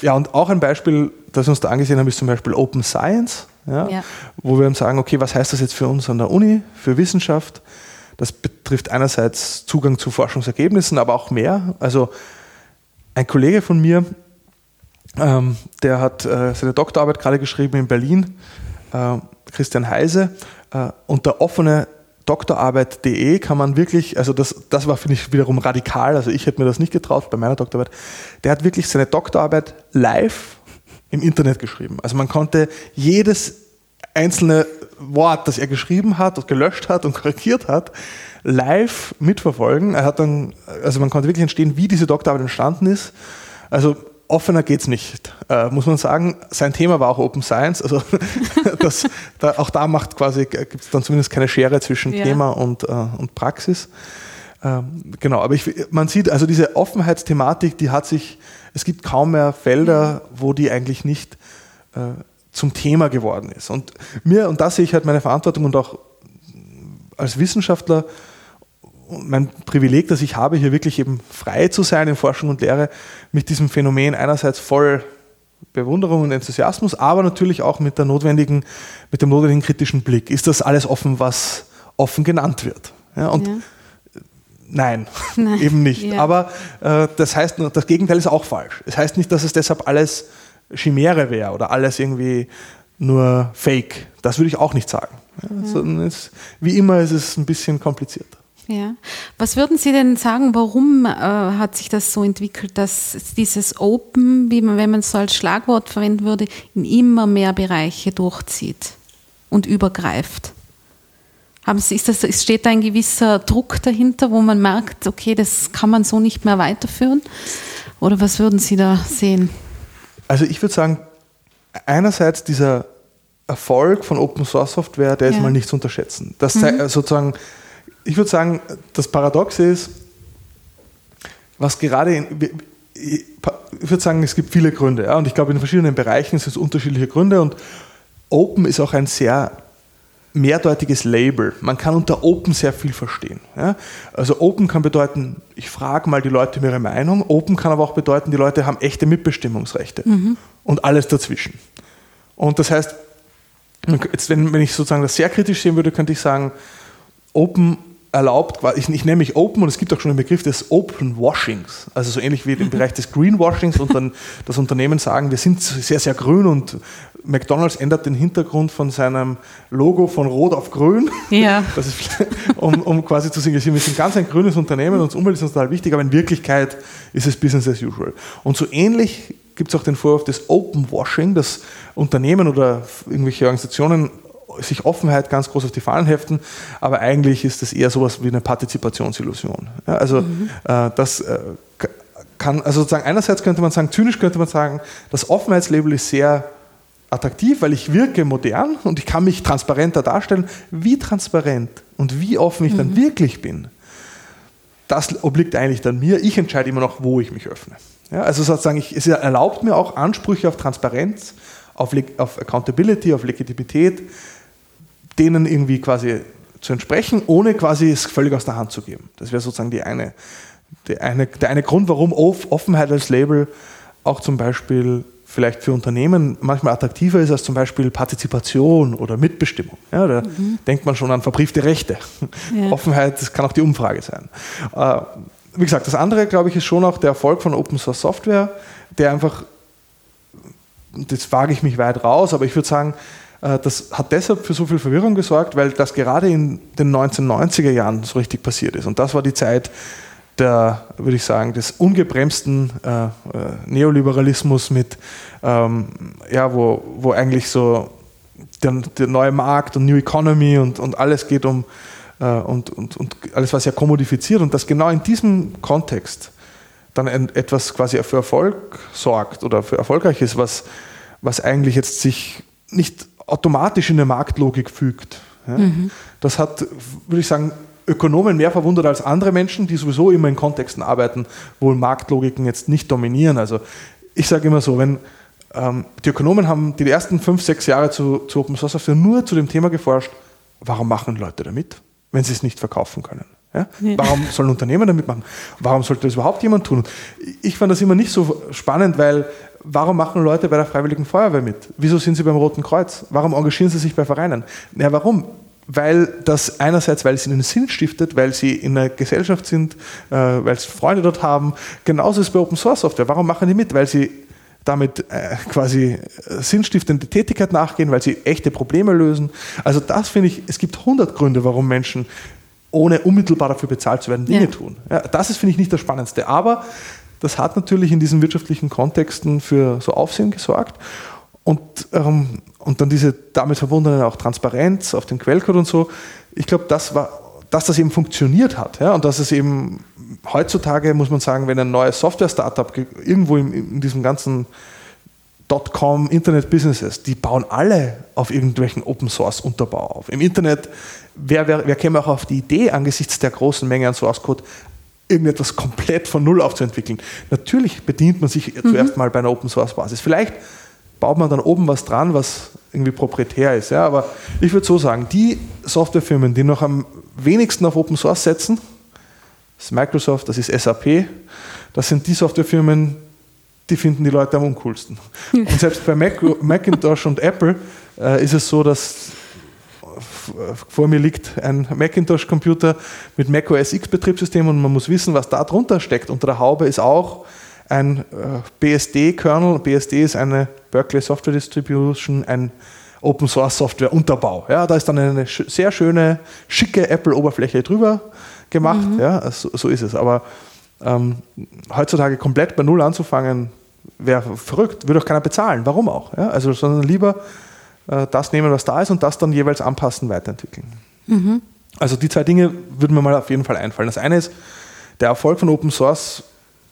ja, und auch ein Beispiel, das wir uns da angesehen haben, ist zum Beispiel Open Science, ja, ja. wo wir sagen, okay, was heißt das jetzt für uns an der Uni, für Wissenschaft? Das betrifft einerseits Zugang zu Forschungsergebnissen, aber auch mehr. Also ein Kollege von mir, ähm, der hat äh, seine Doktorarbeit gerade geschrieben in Berlin, äh, Christian Heise, äh, unter offene Doktorarbeit.de kann man wirklich, also das, das war, finde ich, wiederum radikal, also ich hätte mir das nicht getraut bei meiner Doktorarbeit. Der hat wirklich seine Doktorarbeit live im Internet geschrieben. Also man konnte jedes einzelne Wort, das er geschrieben hat und gelöscht hat und korrigiert hat, live mitverfolgen. Er hat dann, also man konnte wirklich entstehen, wie diese Doktorarbeit entstanden ist. Also offener geht es nicht, äh, muss man sagen. Sein Thema war auch Open Science, also *laughs* das, da, auch da macht quasi, gibt es dann zumindest keine Schere zwischen ja. Thema und, äh, und Praxis. Ähm, genau, aber ich, man sieht, also diese Offenheitsthematik, die hat sich, es gibt kaum mehr Felder, wo die eigentlich nicht äh, zum Thema geworden ist. Und mir, und da sehe ich halt meine Verantwortung und auch als Wissenschaftler mein Privileg, das ich habe, hier wirklich eben frei zu sein in Forschung und Lehre, mit diesem Phänomen einerseits voll Bewunderung und Enthusiasmus, aber natürlich auch mit, der notwendigen, mit dem notwendigen kritischen Blick. Ist das alles offen, was offen genannt wird? Ja, und ja. Nein, Nein, *laughs* eben nicht. Ja. Aber äh, das heißt, das Gegenteil ist auch falsch. Es das heißt nicht, dass es deshalb alles Chimäre wäre oder alles irgendwie nur Fake. Das würde ich auch nicht sagen. Ja, ja. Es, wie immer ist es ein bisschen komplizierter. Ja. Was würden Sie denn sagen, warum äh, hat sich das so entwickelt, dass dieses Open, wie man, wenn man es so als Schlagwort verwenden würde, in immer mehr Bereiche durchzieht und übergreift? Haben Sie, ist das, steht da ein gewisser Druck dahinter, wo man merkt, okay, das kann man so nicht mehr weiterführen? Oder was würden Sie da sehen? Also ich würde sagen, einerseits dieser Erfolg von Open Source Software, der ist ja. mal nicht zu unterschätzen. Das mhm. sozusagen, ich würde sagen, das Paradoxe ist, was gerade in, ich würde sagen, es gibt viele Gründe. Ja, und ich glaube, in verschiedenen Bereichen sind es unterschiedliche Gründe. Und Open ist auch ein sehr mehrdeutiges Label. Man kann unter Open sehr viel verstehen. Ja? Also Open kann bedeuten, ich frage mal die Leute um ihre Meinung. Open kann aber auch bedeuten, die Leute haben echte Mitbestimmungsrechte mhm. und alles dazwischen. Und das heißt, jetzt, wenn, wenn ich sozusagen das sehr kritisch sehen würde, könnte ich sagen, Open erlaubt, ich, ich nenne mich Open und es gibt auch schon den Begriff des Open Washings, also so ähnlich wie im Bereich des Greenwashings und dann das Unternehmen sagen, wir sind sehr, sehr grün und McDonalds ändert den Hintergrund von seinem Logo von Rot auf Grün, ja. *laughs* um, um, quasi zu signalisieren, wir sind ganz ein grünes Unternehmen und Umwelt ist uns total wichtig, aber in Wirklichkeit ist es Business as usual. Und so ähnlich gibt es auch den Vorwurf des Open Washing, dass Unternehmen oder irgendwelche Organisationen sich Offenheit ganz groß auf die Fahnen heften, aber eigentlich ist das eher sowas wie eine Partizipationsillusion. Ja, also mhm. äh, das äh, kann, also sozusagen einerseits könnte man sagen, zynisch könnte man sagen, das Offenheitslabel ist sehr attraktiv, weil ich wirke modern und ich kann mich transparenter darstellen. Wie transparent und wie offen ich mhm. dann wirklich bin, das obliegt eigentlich dann mir. Ich entscheide immer noch, wo ich mich öffne. Ja, also sozusagen, ich, es erlaubt mir auch Ansprüche auf Transparenz, auf, auf Accountability, auf Legitimität, denen irgendwie quasi zu entsprechen, ohne quasi es völlig aus der Hand zu geben. Das wäre sozusagen die eine, die eine, der eine Grund, warum Offenheit als Label auch zum Beispiel vielleicht für Unternehmen manchmal attraktiver ist als zum Beispiel Partizipation oder Mitbestimmung. Ja, da mhm. denkt man schon an verbriefte Rechte. Ja. Offenheit, das kann auch die Umfrage sein. Äh, wie gesagt, das andere, glaube ich, ist schon auch der Erfolg von Open Source Software, der einfach, das wage ich mich weit raus, aber ich würde sagen, das hat deshalb für so viel Verwirrung gesorgt, weil das gerade in den 1990er Jahren so richtig passiert ist. Und das war die Zeit der, würde ich sagen, des ungebremsten äh, äh, Neoliberalismus mit, ähm, ja, wo, wo eigentlich so der, der, neue Markt und New Economy und, und alles geht um äh, und, und, und alles, was ja kommodifiziert und das genau in diesem Kontext dann etwas quasi für Erfolg sorgt oder für erfolgreich ist, was, was eigentlich jetzt sich nicht automatisch in eine Marktlogik fügt. Ja? Mhm. Das hat, würde ich sagen, Ökonomen mehr verwundert als andere Menschen, die sowieso immer in Kontexten arbeiten, wo Marktlogiken jetzt nicht dominieren. Also ich sage immer so, wenn ähm, die Ökonomen haben die ersten fünf, sechs Jahre zu, zu Open Source Software nur zu dem Thema geforscht, warum machen Leute damit, wenn sie es nicht verkaufen können? Ja? Ja. Warum sollen Unternehmen damit machen? Warum sollte das überhaupt jemand tun? Ich fand das immer nicht so spannend, weil warum machen Leute bei der Freiwilligen Feuerwehr mit? Wieso sind sie beim Roten Kreuz? Warum engagieren sie sich bei Vereinen? Ja, warum? Weil das einerseits, weil es ihnen Sinn stiftet, weil sie in einer Gesellschaft sind, äh, weil sie Freunde dort haben. Genauso ist es bei Open Source Software. Warum machen die mit? Weil sie damit äh, quasi äh, sinnstiftende Tätigkeit nachgehen, weil sie echte Probleme lösen. Also das finde ich, es gibt 100 Gründe, warum Menschen ohne unmittelbar dafür bezahlt zu werden, Dinge ja. tun. Ja, das ist, finde ich, nicht das Spannendste. Aber das hat natürlich in diesen wirtschaftlichen Kontexten für so Aufsehen gesorgt. Und, ähm, und dann diese damit verbundene auch Transparenz auf den Quellcode und so. Ich glaube, das war, dass das eben funktioniert hat. Ja? Und dass es eben heutzutage, muss man sagen, wenn ein neues Software-Startup irgendwo in, in diesem ganzen Dotcom Internet Businesses, die bauen alle auf irgendwelchen Open Source Unterbau auf. Im Internet, wer, wer, wer käme auch auf die Idee, angesichts der großen Menge an Source Code, irgendetwas komplett von Null aufzuentwickeln? Natürlich bedient man sich mhm. zuerst mal bei einer Open Source Basis. Vielleicht baut man dann oben was dran, was irgendwie proprietär ist. Ja, aber ich würde so sagen, die Softwarefirmen, die noch am wenigsten auf Open Source setzen, das ist Microsoft, das ist SAP, das sind die Softwarefirmen, die finden die Leute am uncoolsten. Und selbst bei Mac, Macintosh und Apple äh, ist es so, dass vor mir liegt ein Macintosh-Computer mit Mac OS X Betriebssystem und man muss wissen, was da drunter steckt. Unter der Haube ist auch ein äh, BSD-Kernel. BSD ist eine Berkeley Software Distribution, ein Open Source Software Unterbau. Ja, da ist dann eine sehr schöne, schicke Apple-Oberfläche drüber gemacht. Mhm. Ja, so, so, ist es. Aber ähm, heutzutage komplett bei Null anzufangen, wäre verrückt, würde auch keiner bezahlen. Warum auch? Ja? Also, sondern lieber das nehmen, was da ist und das dann jeweils anpassen, weiterentwickeln. Mhm. Also die zwei Dinge würden mir mal auf jeden Fall einfallen. Das eine ist, der Erfolg von Open Source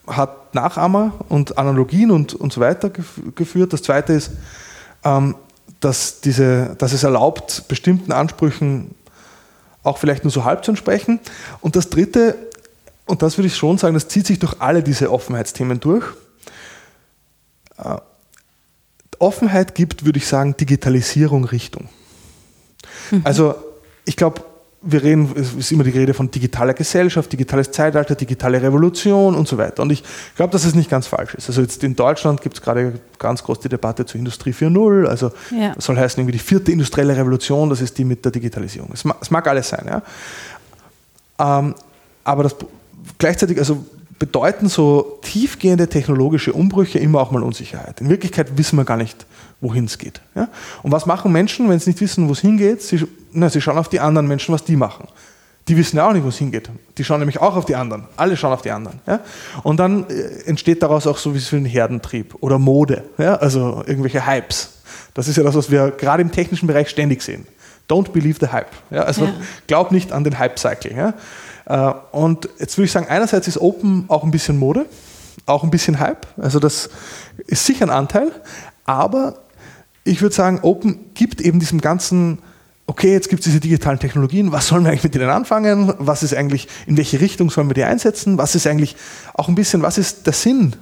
hat Nachahmer und Analogien und, und so weiter geführt. Das zweite ist, ähm, dass, diese, dass es erlaubt, bestimmten Ansprüchen auch vielleicht nur so halb zu entsprechen. Und das dritte, und das würde ich schon sagen, das zieht sich durch alle diese Offenheitsthemen durch. Äh, Offenheit gibt, würde ich sagen, Digitalisierung Richtung. Mhm. Also ich glaube, wir reden, es ist immer die Rede von digitaler Gesellschaft, digitales Zeitalter, digitale Revolution und so weiter. Und ich glaube, dass es nicht ganz falsch ist. Also jetzt in Deutschland gibt es gerade ganz groß die Debatte zur Industrie 4.0. Also ja. das soll heißen, irgendwie die vierte industrielle Revolution, das ist die mit der Digitalisierung. Es mag, es mag alles sein, ja. Ähm, aber das gleichzeitig, also bedeuten so tiefgehende technologische Umbrüche immer auch mal Unsicherheit. In Wirklichkeit wissen wir gar nicht, wohin es geht. Ja? Und was machen Menschen, wenn sie nicht wissen, wo es hingeht? Sie, na, sie schauen auf die anderen Menschen, was die machen. Die wissen ja auch nicht, wo es hingeht. Die schauen nämlich auch auf die anderen. Alle schauen auf die anderen. Ja? Und dann äh, entsteht daraus auch so wie so ein Herdentrieb oder Mode, ja? also irgendwelche Hypes. Das ist ja das, was wir gerade im technischen Bereich ständig sehen. Don't believe the hype. Ja? Also glaub nicht an den Hype-Cycle. Äh, und jetzt würde ich sagen, einerseits ist Open auch ein bisschen Mode, auch ein bisschen Hype. Also das ist sicher ein Anteil. Aber ich würde sagen, Open gibt eben diesem ganzen okay, jetzt gibt es diese digitalen Technologien, was sollen wir eigentlich mit denen anfangen? Was ist eigentlich, in welche Richtung sollen wir die einsetzen? Was ist eigentlich auch ein bisschen, was ist der Sinn,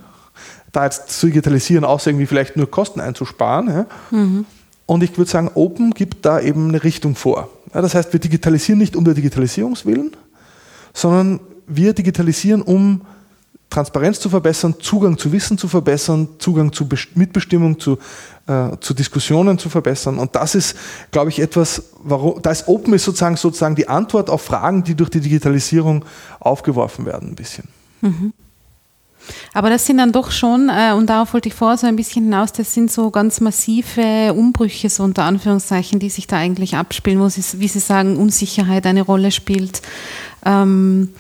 da jetzt zu digitalisieren, außer irgendwie vielleicht nur Kosten einzusparen? Ja? Mhm. Und ich würde sagen, Open gibt da eben eine Richtung vor. Ja, das heißt, wir digitalisieren nicht um der Digitalisierungswillen, sondern wir digitalisieren, um Transparenz zu verbessern, Zugang zu Wissen zu verbessern, Zugang zu Mitbestimmung, zu, äh, zu Diskussionen zu verbessern. Und das ist, glaube ich, etwas, warum, da ist Open ist sozusagen, sozusagen die Antwort auf Fragen, die durch die Digitalisierung aufgeworfen werden, ein bisschen. Mhm. Aber das sind dann doch schon, äh, und darauf wollte ich vorher so ein bisschen hinaus, das sind so ganz massive Umbrüche, so unter Anführungszeichen, die sich da eigentlich abspielen, wo sie, wie Sie sagen, Unsicherheit eine Rolle spielt. Ähm,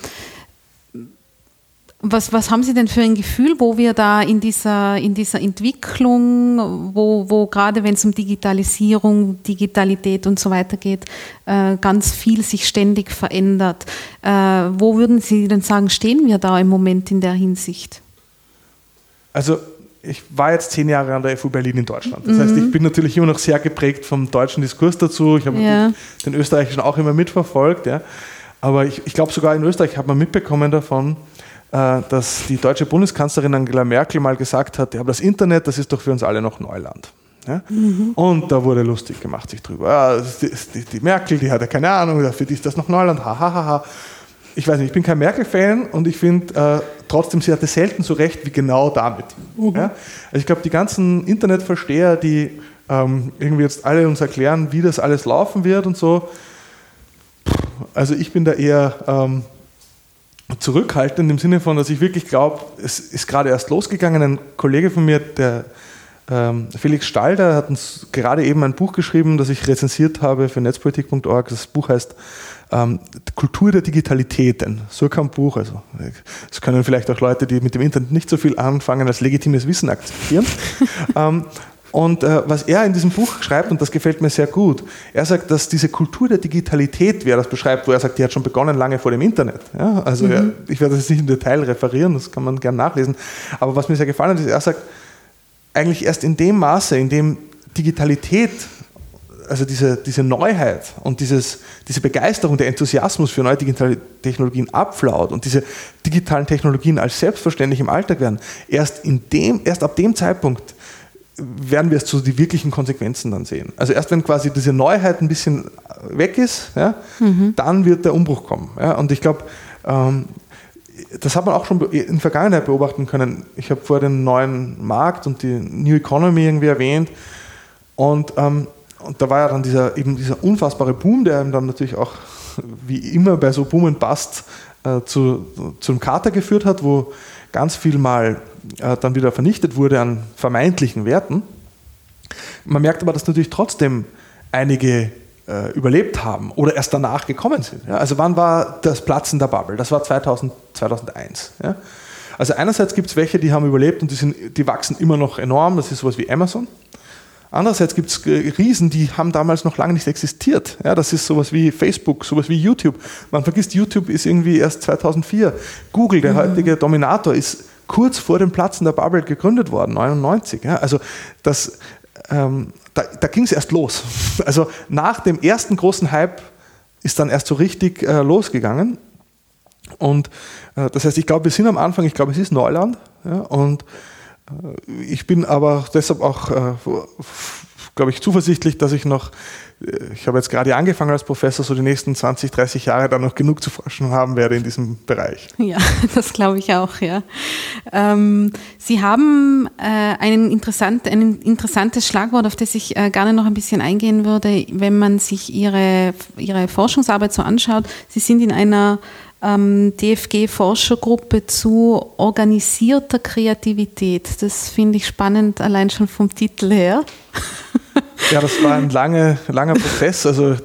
was, was haben Sie denn für ein Gefühl, wo wir da in dieser, in dieser Entwicklung, wo, wo gerade wenn es um Digitalisierung, Digitalität und so weiter geht, äh, ganz viel sich ständig verändert? Äh, wo würden Sie denn sagen, stehen wir da im Moment in der Hinsicht? Also ich war jetzt zehn Jahre an der FU Berlin in Deutschland. Das mhm. heißt, ich bin natürlich immer noch sehr geprägt vom deutschen Diskurs dazu. Ich habe ja. den österreichischen auch immer mitverfolgt. Ja. Aber ich, ich glaube, sogar in Österreich hat man mitbekommen davon, dass die deutsche Bundeskanzlerin Angela Merkel mal gesagt hat, ja, das Internet, das ist doch für uns alle noch Neuland. Ja? Mhm. Und da wurde lustig gemacht sich drüber. Ja, die, die, Merkel, die hat ja keine Ahnung, für die ist das noch Neuland, hahaha. Ha, ha, ha. Ich weiß nicht, ich bin kein Merkel-Fan und ich finde äh, trotzdem, sie hatte selten so recht wie genau damit. Mhm. Ja? Also ich glaube, die ganzen Internetversteher, die ähm, irgendwie jetzt alle uns erklären, wie das alles laufen wird und so, also ich bin da eher ähm, zurückhaltend im Sinne von, dass ich wirklich glaube, es ist gerade erst losgegangen. Ein Kollege von mir, der ähm, Felix Stalder, hat uns gerade eben ein Buch geschrieben, das ich rezensiert habe für netzpolitik.org. Das Buch heißt ähm, Kultur der Digitalität, ein Surkamp-Buch. Also, das können vielleicht auch Leute, die mit dem Internet nicht so viel anfangen, als legitimes Wissen akzeptieren. *laughs* ähm, und äh, was er in diesem Buch schreibt, und das gefällt mir sehr gut, er sagt, dass diese Kultur der Digitalität, wie er das beschreibt, wo er sagt, die hat schon begonnen lange vor dem Internet. Ja? Also mhm. er, ich werde das nicht im Detail referieren, das kann man gerne nachlesen. Aber was mir sehr gefallen hat, ist, er sagt, eigentlich erst in dem Maße, in dem Digitalität, also diese, diese Neuheit und dieses, diese Begeisterung, der Enthusiasmus für neue digitale Technologien abflaut und diese digitalen Technologien als selbstverständlich im Alltag werden, erst, in dem, erst ab dem Zeitpunkt werden wir es zu den wirklichen Konsequenzen dann sehen. Also erst wenn quasi diese Neuheit ein bisschen weg ist, ja, mhm. dann wird der Umbruch kommen. Ja. Und ich glaube, ähm, das hat man auch schon in der Vergangenheit beobachten können. Ich habe vorher den neuen Markt und die New Economy irgendwie erwähnt. Und, ähm, und da war ja dann dieser, eben dieser unfassbare Boom, der dann natürlich auch wie immer bei so Boom und Bust äh, zu, zu einem Kater geführt hat, wo ganz viel mal äh, dann wieder vernichtet wurde an vermeintlichen Werten. Man merkt aber, dass natürlich trotzdem einige äh, überlebt haben oder erst danach gekommen sind. Ja? Also wann war das Platzen der Bubble? Das war 2000, 2001. Ja? Also einerseits gibt es welche, die haben überlebt und die, sind, die wachsen immer noch enorm. Das ist sowas wie Amazon. Andererseits gibt es äh, Riesen, die haben damals noch lange nicht existiert. Ja, das ist sowas wie Facebook, sowas wie YouTube. Man vergisst, YouTube ist irgendwie erst 2004. Google, der mhm. heutige Dominator, ist kurz vor dem Platzen der Bubble gegründet worden, 99. Ja, also das, ähm, da, da ging es erst los. *laughs* Also nach dem ersten großen Hype ist dann erst so richtig äh, losgegangen. Und äh, das heißt, ich glaube, wir sind am Anfang, ich glaube, es ist Neuland. Ja, und ich bin aber deshalb auch äh, glaube ich, zuversichtlich, dass ich noch, äh, ich habe jetzt gerade angefangen als Professor, so die nächsten 20, 30 Jahre dann noch genug zu forschen haben werde in diesem Bereich. Ja, *laughs* das glaube ich auch, ja. Ähm, Sie haben äh, ein, interessant, ein interessantes Schlagwort, auf das ich äh, gerne noch ein bisschen eingehen würde, wenn man sich Ihre, Ihre Forschungsarbeit so anschaut. Sie sind in einer ähm, DFG-Forschergruppe zu organisierter Kreativität. Das finde ich spannend, allein schon vom Titel her. *laughs* Ja, das war ein lange, langer Prozess. Also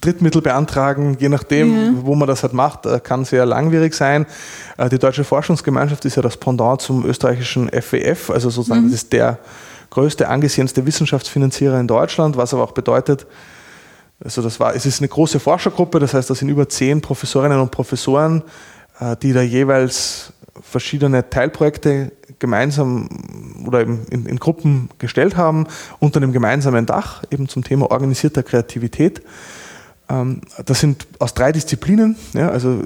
Drittmittel beantragen, je nachdem, ja. wo man das halt macht, äh, kann sehr langwierig sein. Äh, die Deutsche Forschungsgemeinschaft ist ja das Pendant zum österreichischen FWF, also sozusagen mhm. das ist der größte, angesehenste Wissenschaftsfinanzierer in Deutschland, was aber auch bedeutet, also das war, es ist eine große Forschergruppe, das heißt, da sind über zehn Professorinnen und Professoren, äh, die da jeweils verschiedene Teilprojekte gemeinsam oder in, in, Gruppen gestellt haben, unter einem gemeinsamen Dach, eben zum Thema organisierter Kreativität. Ähm, das sind aus drei Disziplinen, ja, also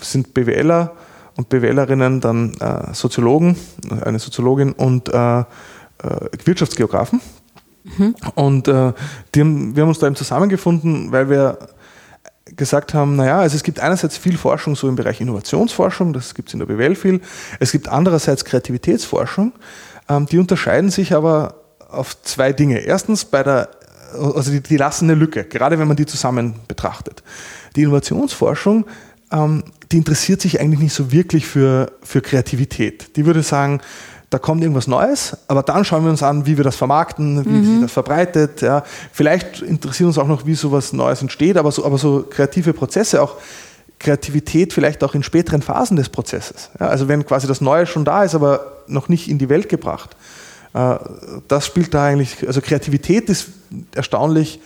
sind BWLer und BWLerinnen, dann äh, Soziologen, eine Soziologin und äh, Wirtschaftsgeografen. Mhm. Und äh, haben, wir haben uns da eben zusammengefunden, weil wir gesagt haben, naja, also es gibt einerseits viel Forschung so im Bereich Innovationsforschung, das gibt es in der BWL viel, es gibt andererseits Kreativitätsforschung, ähm, die unterscheiden sich aber auf zwei Dinge. Erstens bei der, also die, die eine Lücke, gerade wenn man die zusammen betrachtet. Die Innovationsforschung, ähm, die interessiert sich eigentlich nicht so wirklich für, für Kreativität. Die würde sagen, da kommt irgendwas Neues, aber dann schauen wir uns an, wie wir das vermarkten, wie mhm. sich das verbreitet. Ja. Vielleicht interessiert uns auch noch, wie sowas Neues entsteht, aber so, aber so kreative Prozesse, auch Kreativität vielleicht auch in späteren Phasen des Prozesses. Ja. Also wenn quasi das Neue schon da ist, aber noch nicht in die Welt gebracht. Äh, das spielt da eigentlich, also Kreativität ist erstaunlich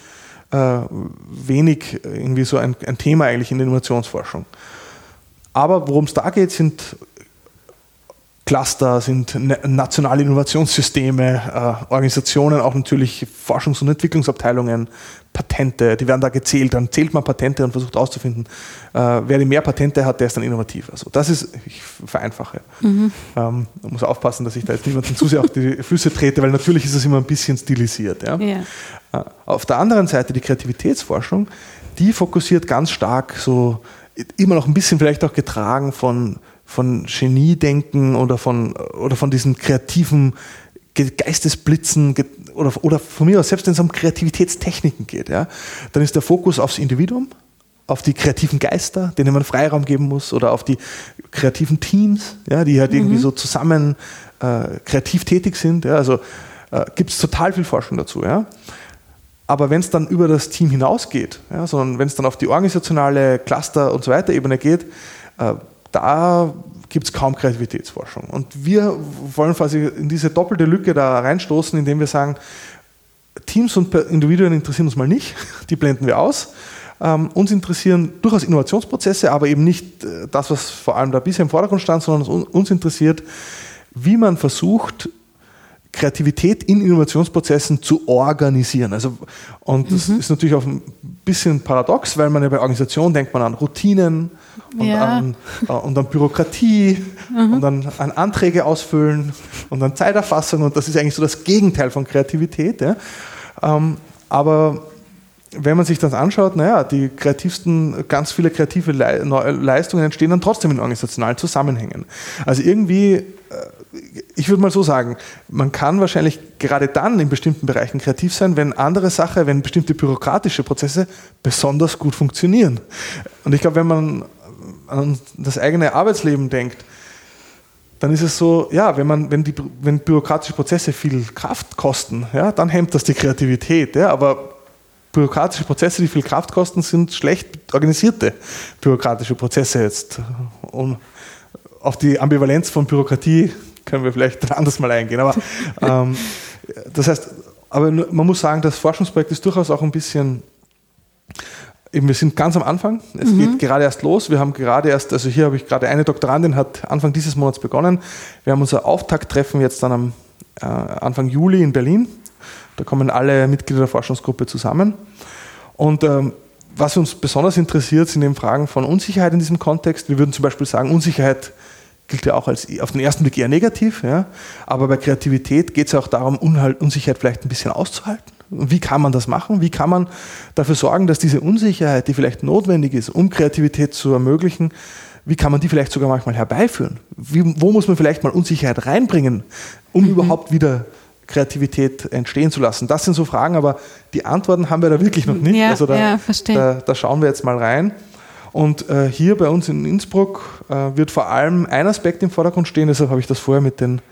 äh, wenig irgendwie so ein, ein Thema eigentlich in der Innovationsforschung. Aber worum es da geht, sind Cluster, sind nationale Innovationssysteme, äh, Organisationen, auch natürlich Forschungs- und Entwicklungsabteilungen, Patente, die werden da gezählt, dann zählt man Patente und versucht herauszufinden, äh, wer die mehr Patente hat, der ist dann innovativ. Also das ist, ich vereinfache. Mhm. Ähm, man muss aufpassen, dass ich da jetzt niemanden zu sehr auf die Füße trete, weil natürlich ist es immer ein bisschen stilisiert. Ja? ja. Äh, auf der anderen Seite die Kreativitätsforschung, die fokussiert ganz stark so, immer noch ein bisschen vielleicht auch getragen von von Geniedenken oder von, oder von diesen kreativen Geistesblitzen oder, oder von mir aus, selbst wenn es um Kreativitätstechniken geht, ja, dann ist der Fokus aufs Individuum, auf die kreativen Geister, denen man Freiraum geben muss, oder auf die kreativen Teams, ja, die halt mhm. irgendwie so zusammen äh, kreativ tätig sind. Ja, also äh, gibt es total viel Forschung dazu. Ja. Aber wenn es dann über das Team hinausgeht, ja, sondern wenn es dann auf die organisationale Cluster und so weiter Ebene geht, äh, da gibt es kaum Kreativitätsforschung. Und wir wollen quasi in diese doppelte Lücke da reinstoßen, indem wir sagen, Teams und Individuen interessieren uns mal nicht, *laughs* die blenden wir aus. Ähm, uns interessieren durchaus Innovationsprozesse, aber eben nicht äh, das, was vor allem da bisher im Vordergrund stand, sondern uns interessiert, wie man versucht, Kreativität in Innovationsprozessen zu organisieren. Also, und das mhm. ist natürlich auch ein bisschen paradox, weil man ja bei Organisationen denkt man an Routinen und, ja. an, äh, und an Bürokratie mhm. und dann an Anträge ausfüllen und an Zeiterfassung und das ist eigentlich so das Gegenteil von Kreativität. Ja. Ähm, aber wenn man sich das anschaut, naja, die kreativsten, ganz viele kreative Leistungen entstehen dann trotzdem in organisationalen Zusammenhängen. Also irgendwie äh, ich würde mal so sagen, man kann wahrscheinlich gerade dann in bestimmten Bereichen kreativ sein, wenn andere Sachen, wenn bestimmte bürokratische Prozesse besonders gut funktionieren. Und ich glaube, wenn man an das eigene Arbeitsleben denkt, dann ist es so, ja, wenn, man, wenn, die, wenn bürokratische Prozesse viel Kraft kosten, ja, dann hemmt das die Kreativität. Ja, aber bürokratische Prozesse, die viel Kraft kosten, sind schlecht organisierte bürokratische Prozesse jetzt. Und auf die Ambivalenz von Bürokratie können wir vielleicht anders mal eingehen. Aber *laughs* ähm, das heißt, aber man muss sagen, das Forschungsprojekt ist durchaus auch ein bisschen. Eben, wir sind ganz am Anfang. Es mhm. geht gerade erst los. Wir haben gerade erst, also hier habe ich gerade eine Doktorandin, hat Anfang dieses Monats begonnen. Wir haben unser Auftakttreffen jetzt dann am äh, Anfang Juli in Berlin. Da kommen alle Mitglieder der Forschungsgruppe zusammen. Und ähm, was uns besonders interessiert, sind eben Fragen von Unsicherheit in diesem Kontext. Wir würden zum Beispiel sagen, Unsicherheit gilt ja auch als auf den ersten Blick eher negativ, ja. aber bei Kreativität geht es ja auch darum, Unsicherheit vielleicht ein bisschen auszuhalten. Wie kann man das machen? Wie kann man dafür sorgen, dass diese Unsicherheit, die vielleicht notwendig ist, um Kreativität zu ermöglichen, wie kann man die vielleicht sogar manchmal herbeiführen? Wie, wo muss man vielleicht mal Unsicherheit reinbringen, um mhm. überhaupt wieder Kreativität entstehen zu lassen? Das sind so Fragen, aber die Antworten haben wir da wirklich noch nicht. Ja, also da, ja, da, da schauen wir jetzt mal rein. Und äh, hier bei uns in Innsbruck äh, wird vor allem ein Aspekt im Vordergrund stehen, deshalb habe ich das vorher mit den,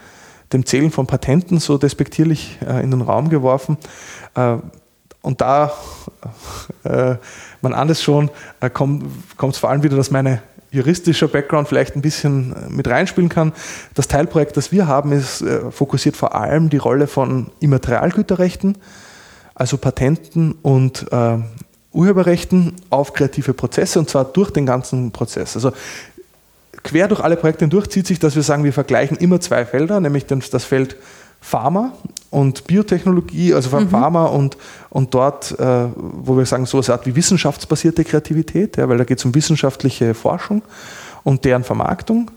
dem Zählen von Patenten so despektierlich äh, in den Raum geworfen. Äh, und da, *laughs* äh, man ahnt es schon, äh, kommt es vor allem wieder, dass meine juristischer Background vielleicht ein bisschen mit reinspielen kann. Das Teilprojekt, das wir haben, ist fokussiert vor allem die Rolle von Immaterialgüterrechten, also Patenten und Urheberrechten auf kreative Prozesse und zwar durch den ganzen Prozess. Also quer durch alle Projekte hindurch zieht sich, dass wir sagen, wir vergleichen immer zwei Felder, nämlich das Feld Pharma und Biotechnologie, also mhm. Pharma und, und dort, äh, wo wir sagen, so eine Art wie wissenschaftsbasierte Kreativität, ja, weil da geht es um wissenschaftliche Forschung und deren Vermarktung.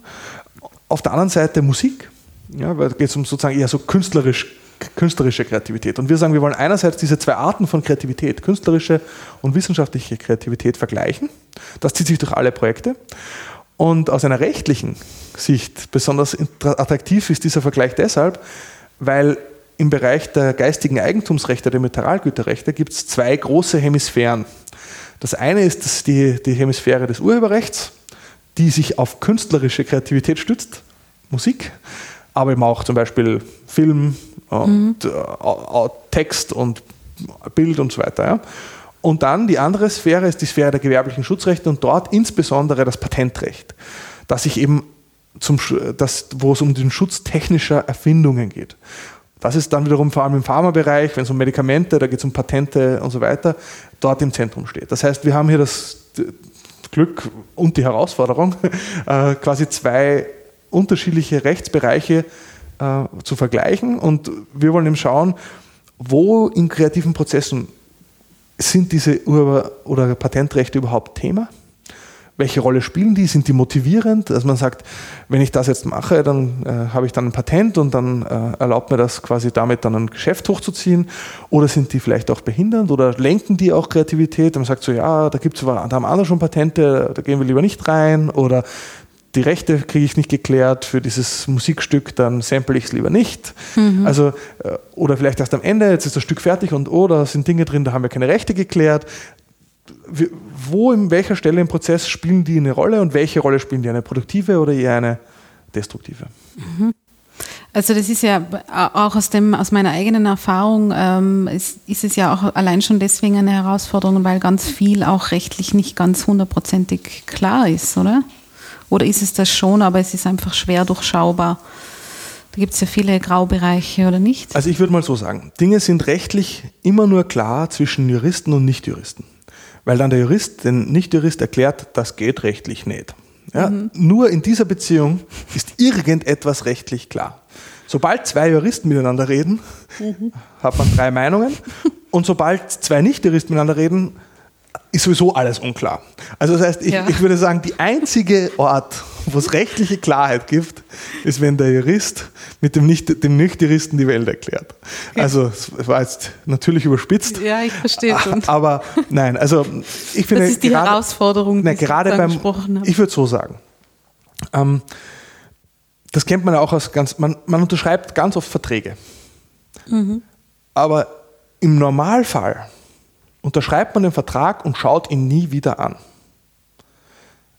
Auf der anderen Seite Musik, ja, weil da geht es um sozusagen eher so künstlerisch künstlerische Kreativität. Und wir sagen, wir wollen einerseits diese zwei Arten von Kreativität, künstlerische und wissenschaftliche Kreativität, vergleichen. Das zieht sich durch alle Projekte. Und aus einer rechtlichen Sicht besonders attraktiv ist dieser Vergleich deshalb, weil im Bereich der geistigen Eigentumsrechte, der Mineralgüterrechte, gibt es zwei große Hemisphären. Das eine ist die, die Hemisphäre des Urheberrechts, die sich auf künstlerische Kreativität stützt, Musik, aber eben auch zum Beispiel Film, und, mhm. äh, Text und Bild und so weiter. Ja. Und dann die andere Sphäre ist die Sphäre der gewerblichen Schutzrechte und dort insbesondere das Patentrecht, das sich eben zum, das, wo es um den Schutz technischer Erfindungen geht. Das ist dann wiederum vor allem im Pharmabereich, wenn es um Medikamente, da geht es um Patente und so weiter, dort im Zentrum steht. Das heißt, wir haben hier das Glück und die Herausforderung, *laughs* äh, quasi zwei unterschiedliche Rechtsbereiche äh, zu vergleichen. Und wir wollen eben schauen, wo in kreativen Prozessen sind diese Ur- oder Patentrechte überhaupt Thema? Welche Rolle spielen die? Sind die motivierend? Dass man sagt, wenn ich das jetzt mache, dann äh, habe ich dann ein Patent und dann äh, erlaubt mir das quasi damit dann ein Geschäft hochzuziehen. Oder sind die vielleicht auch behindernd oder lenken die auch Kreativität? Und man sagt so, ja, da gibt es da haben andere schon Patente, da gehen wir lieber nicht rein. Oder die Rechte kriege ich nicht geklärt für dieses Musikstück, dann sample ich es lieber nicht. Mhm. Also, äh, oder vielleicht erst am Ende, jetzt ist das Stück fertig und oh, da sind Dinge drin, da haben wir keine Rechte geklärt. Wo, in welcher Stelle im Prozess spielen die eine Rolle und welche Rolle spielen die eine produktive oder eher eine destruktive? Mhm. Also das ist ja auch aus, dem, aus meiner eigenen Erfahrung, ähm, ist, ist, es ja auch allein schon deswegen eine Herausforderung, weil ganz viel auch rechtlich nicht ganz hundertprozentig klar ist, oder? Oder ist es das schon, aber es ist einfach schwer durchschaubar? Da gibt es ja viele Graubereiche, oder nicht? Also ich würde mal so sagen, Dinge sind rechtlich immer nur klar zwischen Juristen und Nichtjuristen. Weil dann der Jurist den Nichtjurist erklärt, das geht rechtlich nicht. Ja, mhm. Nur in dieser Beziehung ist irgendetwas rechtlich klar. Sobald zwei Juristen miteinander reden, mhm. hat man drei Meinungen. Und sobald zwei Nichtjuristen miteinander reden, ist sowieso alles unklar. Also das heißt, ich, ja. ich würde sagen, die einzige Ort, wo es rechtliche Klarheit gibt, ist, wenn der Jurist mit dem, Nicht, dem Nicht-Juristen die Welt erklärt. Ja. Also es war jetzt natürlich überspitzt. Ja, ich verstehe schon. *laughs* Aber nein, also ich finde... Das ist die gerade, Herausforderung, die nein, gerade beim, Ich würde so sagen, ähm, das kennt man ja auch aus ganz... Man, man unterschreibt ganz oft Verträge. Mhm. Aber im Normalfall unterschreibt man den Vertrag und schaut ihn nie wieder an.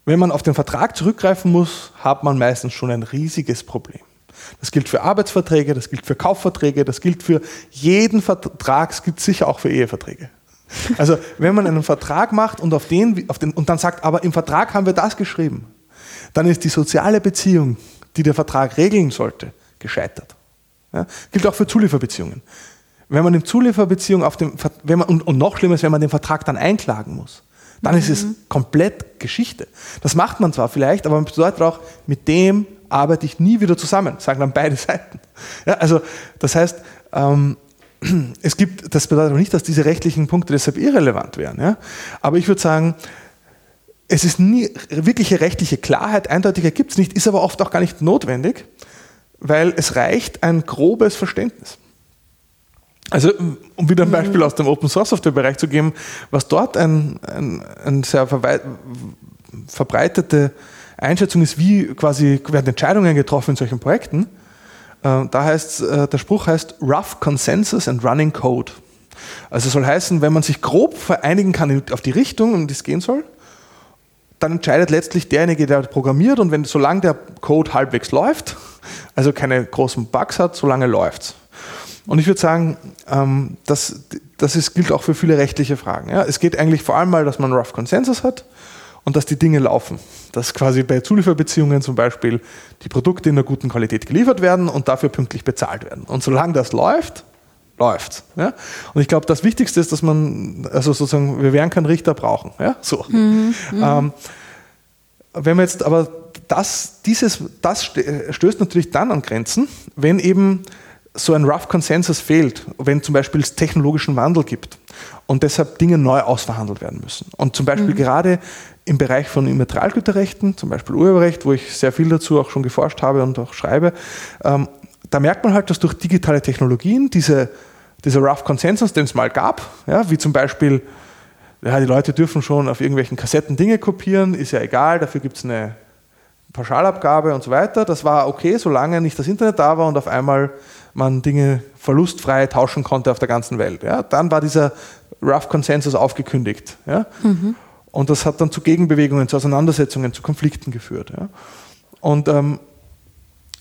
Wenn man auf den Vertrag zurückgreifen muss, hat man meistens schon ein riesiges Problem. Das gilt für Arbeitsverträge, das gilt für Kaufverträge, das gilt für jeden Vertrag, es gilt sicher auch für Eheverträge. Also wenn man einen Vertrag macht und, auf den, auf den, und dann sagt, aber im Vertrag haben wir das geschrieben, dann ist die soziale Beziehung, die der Vertrag regeln sollte, gescheitert. Ja? Gilt auch für Zulieferbeziehungen wenn man in Zulieferbeziehung auf dem, wenn man, und, und noch schlimmer ist, wenn man den Vertrag dann einklagen muss, dann mhm. ist es mhm. komplett Geschichte. Das macht man zwar vielleicht, aber man bedeutet auch, mit dem arbeite ich nie wieder zusammen, sagen dann beide *laughs* Seiten. Ja, also das heißt, ähm, *clears throat* es gibt, das bedeutet aber nicht, dass diese rechtlichen Punkte deshalb irrelevant wären. Ja? Aber ich würde sagen, es ist nie wirkliche rechtliche Klarheit, eindeutiger gibt es nicht, ist aber oft auch gar nicht notwendig, weil es reicht ein grobes Verständnis. Also, um wieder ein Beispiel aus dem Open Source Software Bereich zu geben, was dort ein, ein, ein sehr verbreitete Einschätzung ist, wie quasi werden Entscheidungen getroffen in solchen Projekten. Äh, da heißt äh, der Spruch heißt Rough Consensus and Running Code. Also soll heißen, wenn man sich grob vereinigen kann auf die Richtung, um die es gehen soll, dann entscheidet letztlich derjenige, der programmiert und wenn solange der Code halbwegs läuft, also keine großen Bugs hat, solange läuft es. Und ich würde sagen, ähm, das, das ist, gilt auch für viele rechtliche Fragen. Ja. Es geht eigentlich vor allem mal, dass man Rough Consensus hat und dass die Dinge laufen. Dass quasi bei Zulieferbeziehungen zum Beispiel die Produkte in einer guten Qualität geliefert werden und dafür pünktlich bezahlt werden. Und solange das läuft, läuft. Ja? Und ich glaube, das Wichtigste ist, dass man, also sozusagen, wir werden keinen Richter brauchen. Ja? So. Mhm, mhm. ähm, wenn man jetzt aber das, dieses, das stößt natürlich dann an Grenzen, wenn eben so ein Rough Consensus fehlt, wenn zum Beispiel es technologischen Wandel gibt und deshalb Dinge neu ausverhandelt werden müssen. Und zum Beispiel mhm. gerade im Bereich von Immaterialgüterrechten, zum Beispiel Urheberrecht, wo ich sehr viel dazu auch schon geforscht habe und auch schreibe, ähm, da merkt man halt, dass durch digitale Technologien diese, dieser Rough Consensus, den es mal gab, ja, wie zum Beispiel, ja, die Leute dürfen schon auf irgendwelchen Kassetten Dinge kopieren, ist ja egal, dafür gibt es eine Pauschalabgabe und so weiter. Das war okay, solange nicht das Internet da war und auf einmal man Dinge verlustfrei tauschen konnte auf der ganzen Welt. Ja. Dann war dieser Rough Consensus aufgekündigt. Ja. Mhm. Und das hat dann zu Gegenbewegungen, zu Auseinandersetzungen, zu Konflikten geführt. Ja. Und ähm,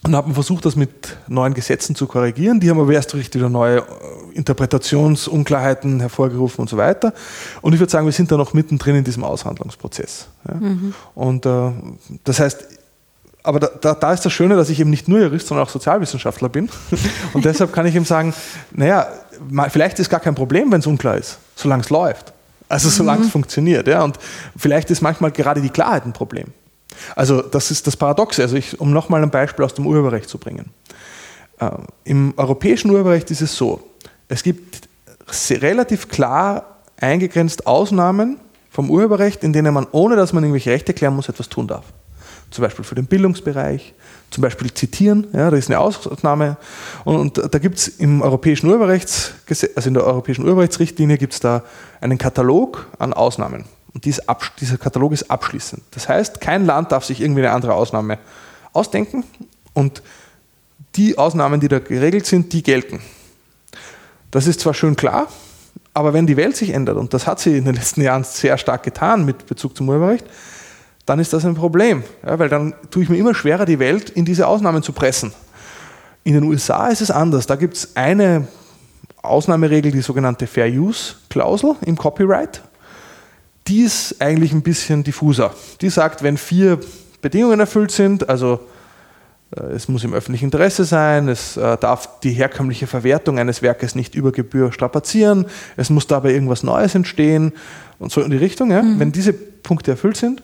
dann hat man versucht, das mit neuen Gesetzen zu korrigieren. Die haben aber erst richtig wieder neue äh, Interpretationsunklarheiten hervorgerufen und so weiter. Und ich würde sagen, wir sind da noch mittendrin in diesem Aushandlungsprozess. Ja. Mhm. Und äh, das heißt, aber da, da, da, ist das Schöne, dass ich eben nicht nur Jurist, sondern auch Sozialwissenschaftler bin. *laughs* Und deshalb kann ich eben sagen, naja, vielleicht ist gar kein Problem, wenn es unklar ist, solange es läuft. Also solange mhm. es funktioniert. Ja? Und vielleicht ist manchmal gerade die Klarheit ein Problem. Also das ist das Paradoxe. Also ich, um nochmal ein Beispiel aus dem Urheberrecht zu bringen. Äh, Im europäischen Urheberrecht ist es so, es gibt relativ klar eingegrenzt Ausnahmen vom Urheberrecht, in denen man, ohne dass man irgendwelche Rechte klären muss, etwas tun darf. Zum Beispiel für den Bildungsbereich, zum Beispiel zitieren, ja, da ist eine Ausnahme. Und, und da gibt es im europäischen Urheberrechtsgesetz, also in der europäischen Urheberrechtsrichtlinie gibt es da einen Katalog an Ausnahmen. Und dies dieser Katalog ist abschließend. Das heißt, kein Land darf sich irgendwie eine andere Ausnahme ausdenken und die Ausnahmen, die da geregelt sind, die gelten. Das ist zwar schön klar, aber wenn die Welt sich ändert, und das hat sie in den letzten Jahren sehr stark getan mit Bezug zum Urheberrecht, dann ist das ein Problem, ja, weil dann tue ich mir immer schwerer, die Welt in diese Ausnahmen zu pressen. In den USA ist es anders. Da gibt es eine Ausnahmeregel, die sogenannte Fair Use Klausel im Copyright die ist eigentlich ein bisschen diffuser. Die sagt, wenn vier Bedingungen erfüllt sind, also äh, es muss im öffentlichen Interesse sein, es äh, darf die herkömmliche Verwertung eines Werkes nicht über Gebühr strapazieren, es muss dabei irgendwas Neues entstehen und so in die Richtung. Ja? Mhm. Wenn diese Punkte erfüllt sind,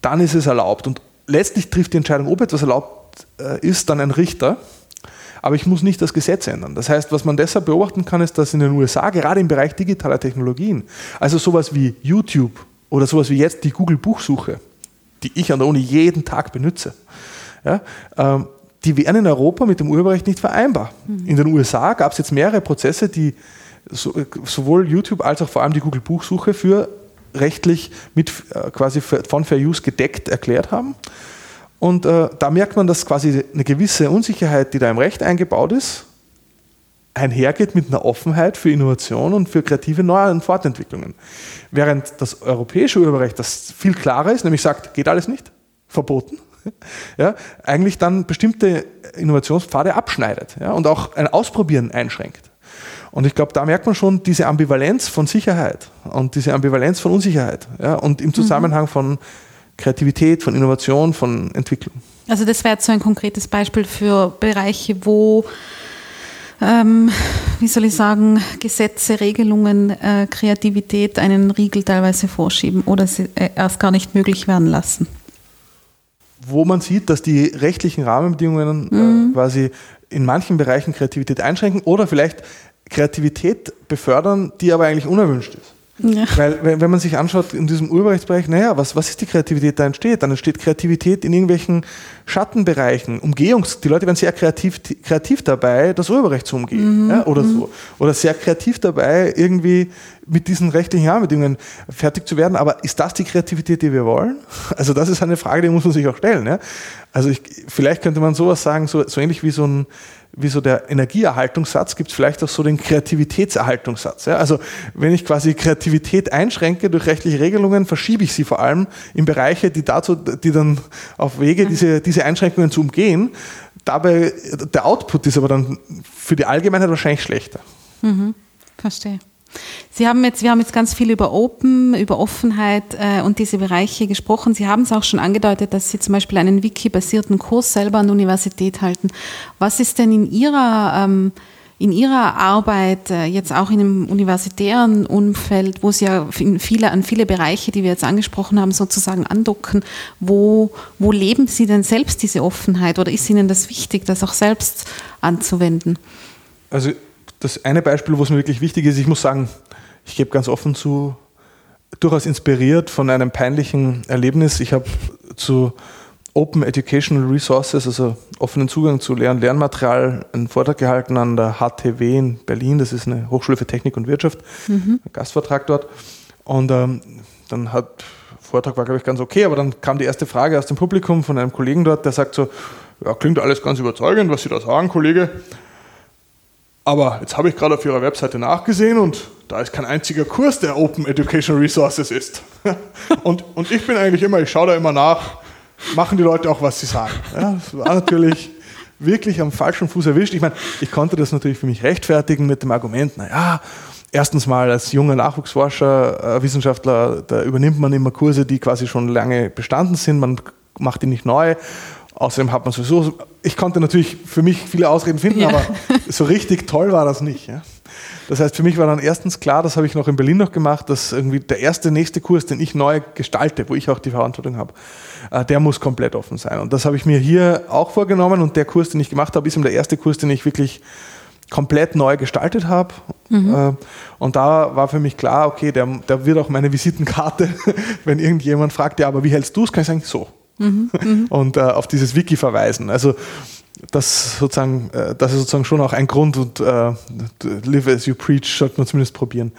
dann ist es erlaubt. Und letztlich trifft die Entscheidung, ob etwas erlaubt äh, ist, dann ein Richter aber ich muss nicht das Gesetz ändern. Das heißt, was man deshalb beobachten kann, ist, dass in den USA, gerade im Bereich digitaler Technologien, also sowas wie YouTube oder sowas wie jetzt die Google-Buchsuche, die ich an der Uni jeden Tag benutze, ja, ähm, die wären in Europa mit dem Urheberrecht nicht vereinbar. Mhm. In den USA gab es jetzt mehrere Prozesse, die so, sowohl YouTube als auch vor allem die Google-Buchsuche für rechtlich mit äh, quasi von Fair Use gedeckt erklärt haben. Und äh, da merkt man, dass quasi eine gewisse Unsicherheit, die da im Recht eingebaut ist, einhergeht mit einer Offenheit für Innovation und für kreative Neu- und Fortentwicklungen. Während das europäische Urheberrecht, das viel klarer ist, nämlich sagt, geht alles nicht, verboten, *laughs* ja, eigentlich dann bestimmte Innovationspfade abschneidet ja, und auch ein Ausprobieren einschränkt. Und ich glaube, da merkt man schon diese Ambivalenz von Sicherheit und diese Ambivalenz von Unsicherheit ja, und im mhm. Zusammenhang von Kreativität, von Innovation, von Entwicklung. Also das wäre jetzt so ein konkretes Beispiel für Bereiche, wo ähm, wie soll ich sagen, Gesetze, Regelungen, äh, Kreativität einen Riegel teilweise vorschieben oder sie äh, erst gar nicht möglich werden lassen. Wo man sieht, dass die rechtlichen Rahmenbedingungen äh, mhm. quasi in manchen Bereichen Kreativität einschränken oder vielleicht Kreativität befördern, die aber eigentlich unerwünscht ist. Ja. Weil, wenn man sich anschaut in diesem Urheberrechtsbereich, naja, was, was ist die Kreativität, da entsteht? Dann entsteht Kreativität in irgendwelchen Schattenbereichen, Umgehungs-, die Leute werden sehr kreativ, kreativ dabei, das Urheberrecht zu umgehen, mhm. ja, oder mhm. so. Oder sehr kreativ dabei, irgendwie mit diesen rechtlichen Rahmenbedingungen fertig zu werden. Aber ist das die Kreativität, die wir wollen? *laughs* Also das ist eine Frage, die muss man sich auch stellen. Ja? Also ich, vielleicht könnte man sowas sagen, so, so ähnlich wie so ein, wie so der Energieerhaltungssatz, gibt es vielleicht auch so den Kreativitätserhaltungssatz. Ja? Also wenn ich quasi Kreativität einschränke durch rechtliche Regelungen, verschiebe ich sie vor allem in Bereiche, die dazu, die dann auf Wege, diese, diese Einschränkungen zu umgehen. Dabei, der Output ist aber dann für die Allgemeinheit wahrscheinlich schlechter. Mhm. Verstehe. Sie haben jetzt, wir haben jetzt ganz viel über Open, über Offenheit äh, und diese Bereiche gesprochen. Sie haben es auch schon angedeutet, dass Sie zum Beispiel einen Wiki-basierten Kurs selber an der Universität halten. Was ist denn in Ihrer, ähm, in Ihrer Arbeit, äh, jetzt auch in einem universitären Umfeld, wo Sie ja viele, an viele Bereiche, die wir jetzt angesprochen haben, sozusagen andocken, wo, wo leben Sie denn selbst diese Offenheit oder ist Ihnen das wichtig, das auch selbst anzuwenden? Also das eine Beispiel, wo es mir wirklich wichtig ist, ich muss sagen, ich gebe ganz offen zu, durchaus inspiriert von einem peinlichen Erlebnis. Ich habe zu Open Educational Resources, also offenen Zugang zu Lehr- und Lernmaterial, einen Vortrag gehalten an der HTW in Berlin. Das ist eine Hochschule für Technik und Wirtschaft, mhm. ein Gastvortrag dort. Und ähm, dann hat, Vortrag war, glaube ich, ganz okay, aber dann kam die erste Frage aus dem Publikum von einem Kollegen dort, der sagt so, ja, klingt alles ganz überzeugend, was Sie da sagen, Kollege. Aber jetzt habe ich gerade auf Ihrer Webseite nachgesehen und da ist kein einziger Kurs, der Open Educational Resources ist. *laughs* und, und ich bin eigentlich immer, ich schaue da immer nach, machen die Leute auch, was sie sagen. Ja, das war natürlich wirklich am falschen Fuß erwischt. Ich meine, ich konnte das natürlich für mich rechtfertigen mit dem Argument, naja, erstens mal als junger Nachwuchsforscher, äh, Wissenschaftler, da übernimmt man immer Kurse, die quasi schon lange bestanden sind, man macht die nicht neu Außerdem hat man sowieso, ich konnte natürlich für mich viele Ausreden finden, ja. aber so richtig toll war das nicht. Ja. Das heißt, für mich war dann erstens klar, das habe ich noch in Berlin noch gemacht, dass irgendwie der erste nächste Kurs, den ich neu gestalte, wo ich auch die Verantwortung habe, äh, der muss komplett offen sein. Und das habe ich mir hier auch vorgenommen und der Kurs, den ich gemacht habe, ist eben der erste Kurs, den ich wirklich komplett neu gestaltet habe. Mhm. Äh, und da war für mich klar, okay, der, der wird auch meine Visitenkarte, *laughs* wenn irgendjemand fragt, ja, aber wie hältst du es, kann ich sagen, so. Mhm, und äh, auf dieses Wiki verweisen. Also das sozusagen, äh, das ist sozusagen schon auch ein Grund und äh, live as you preach sollte man zumindest probieren.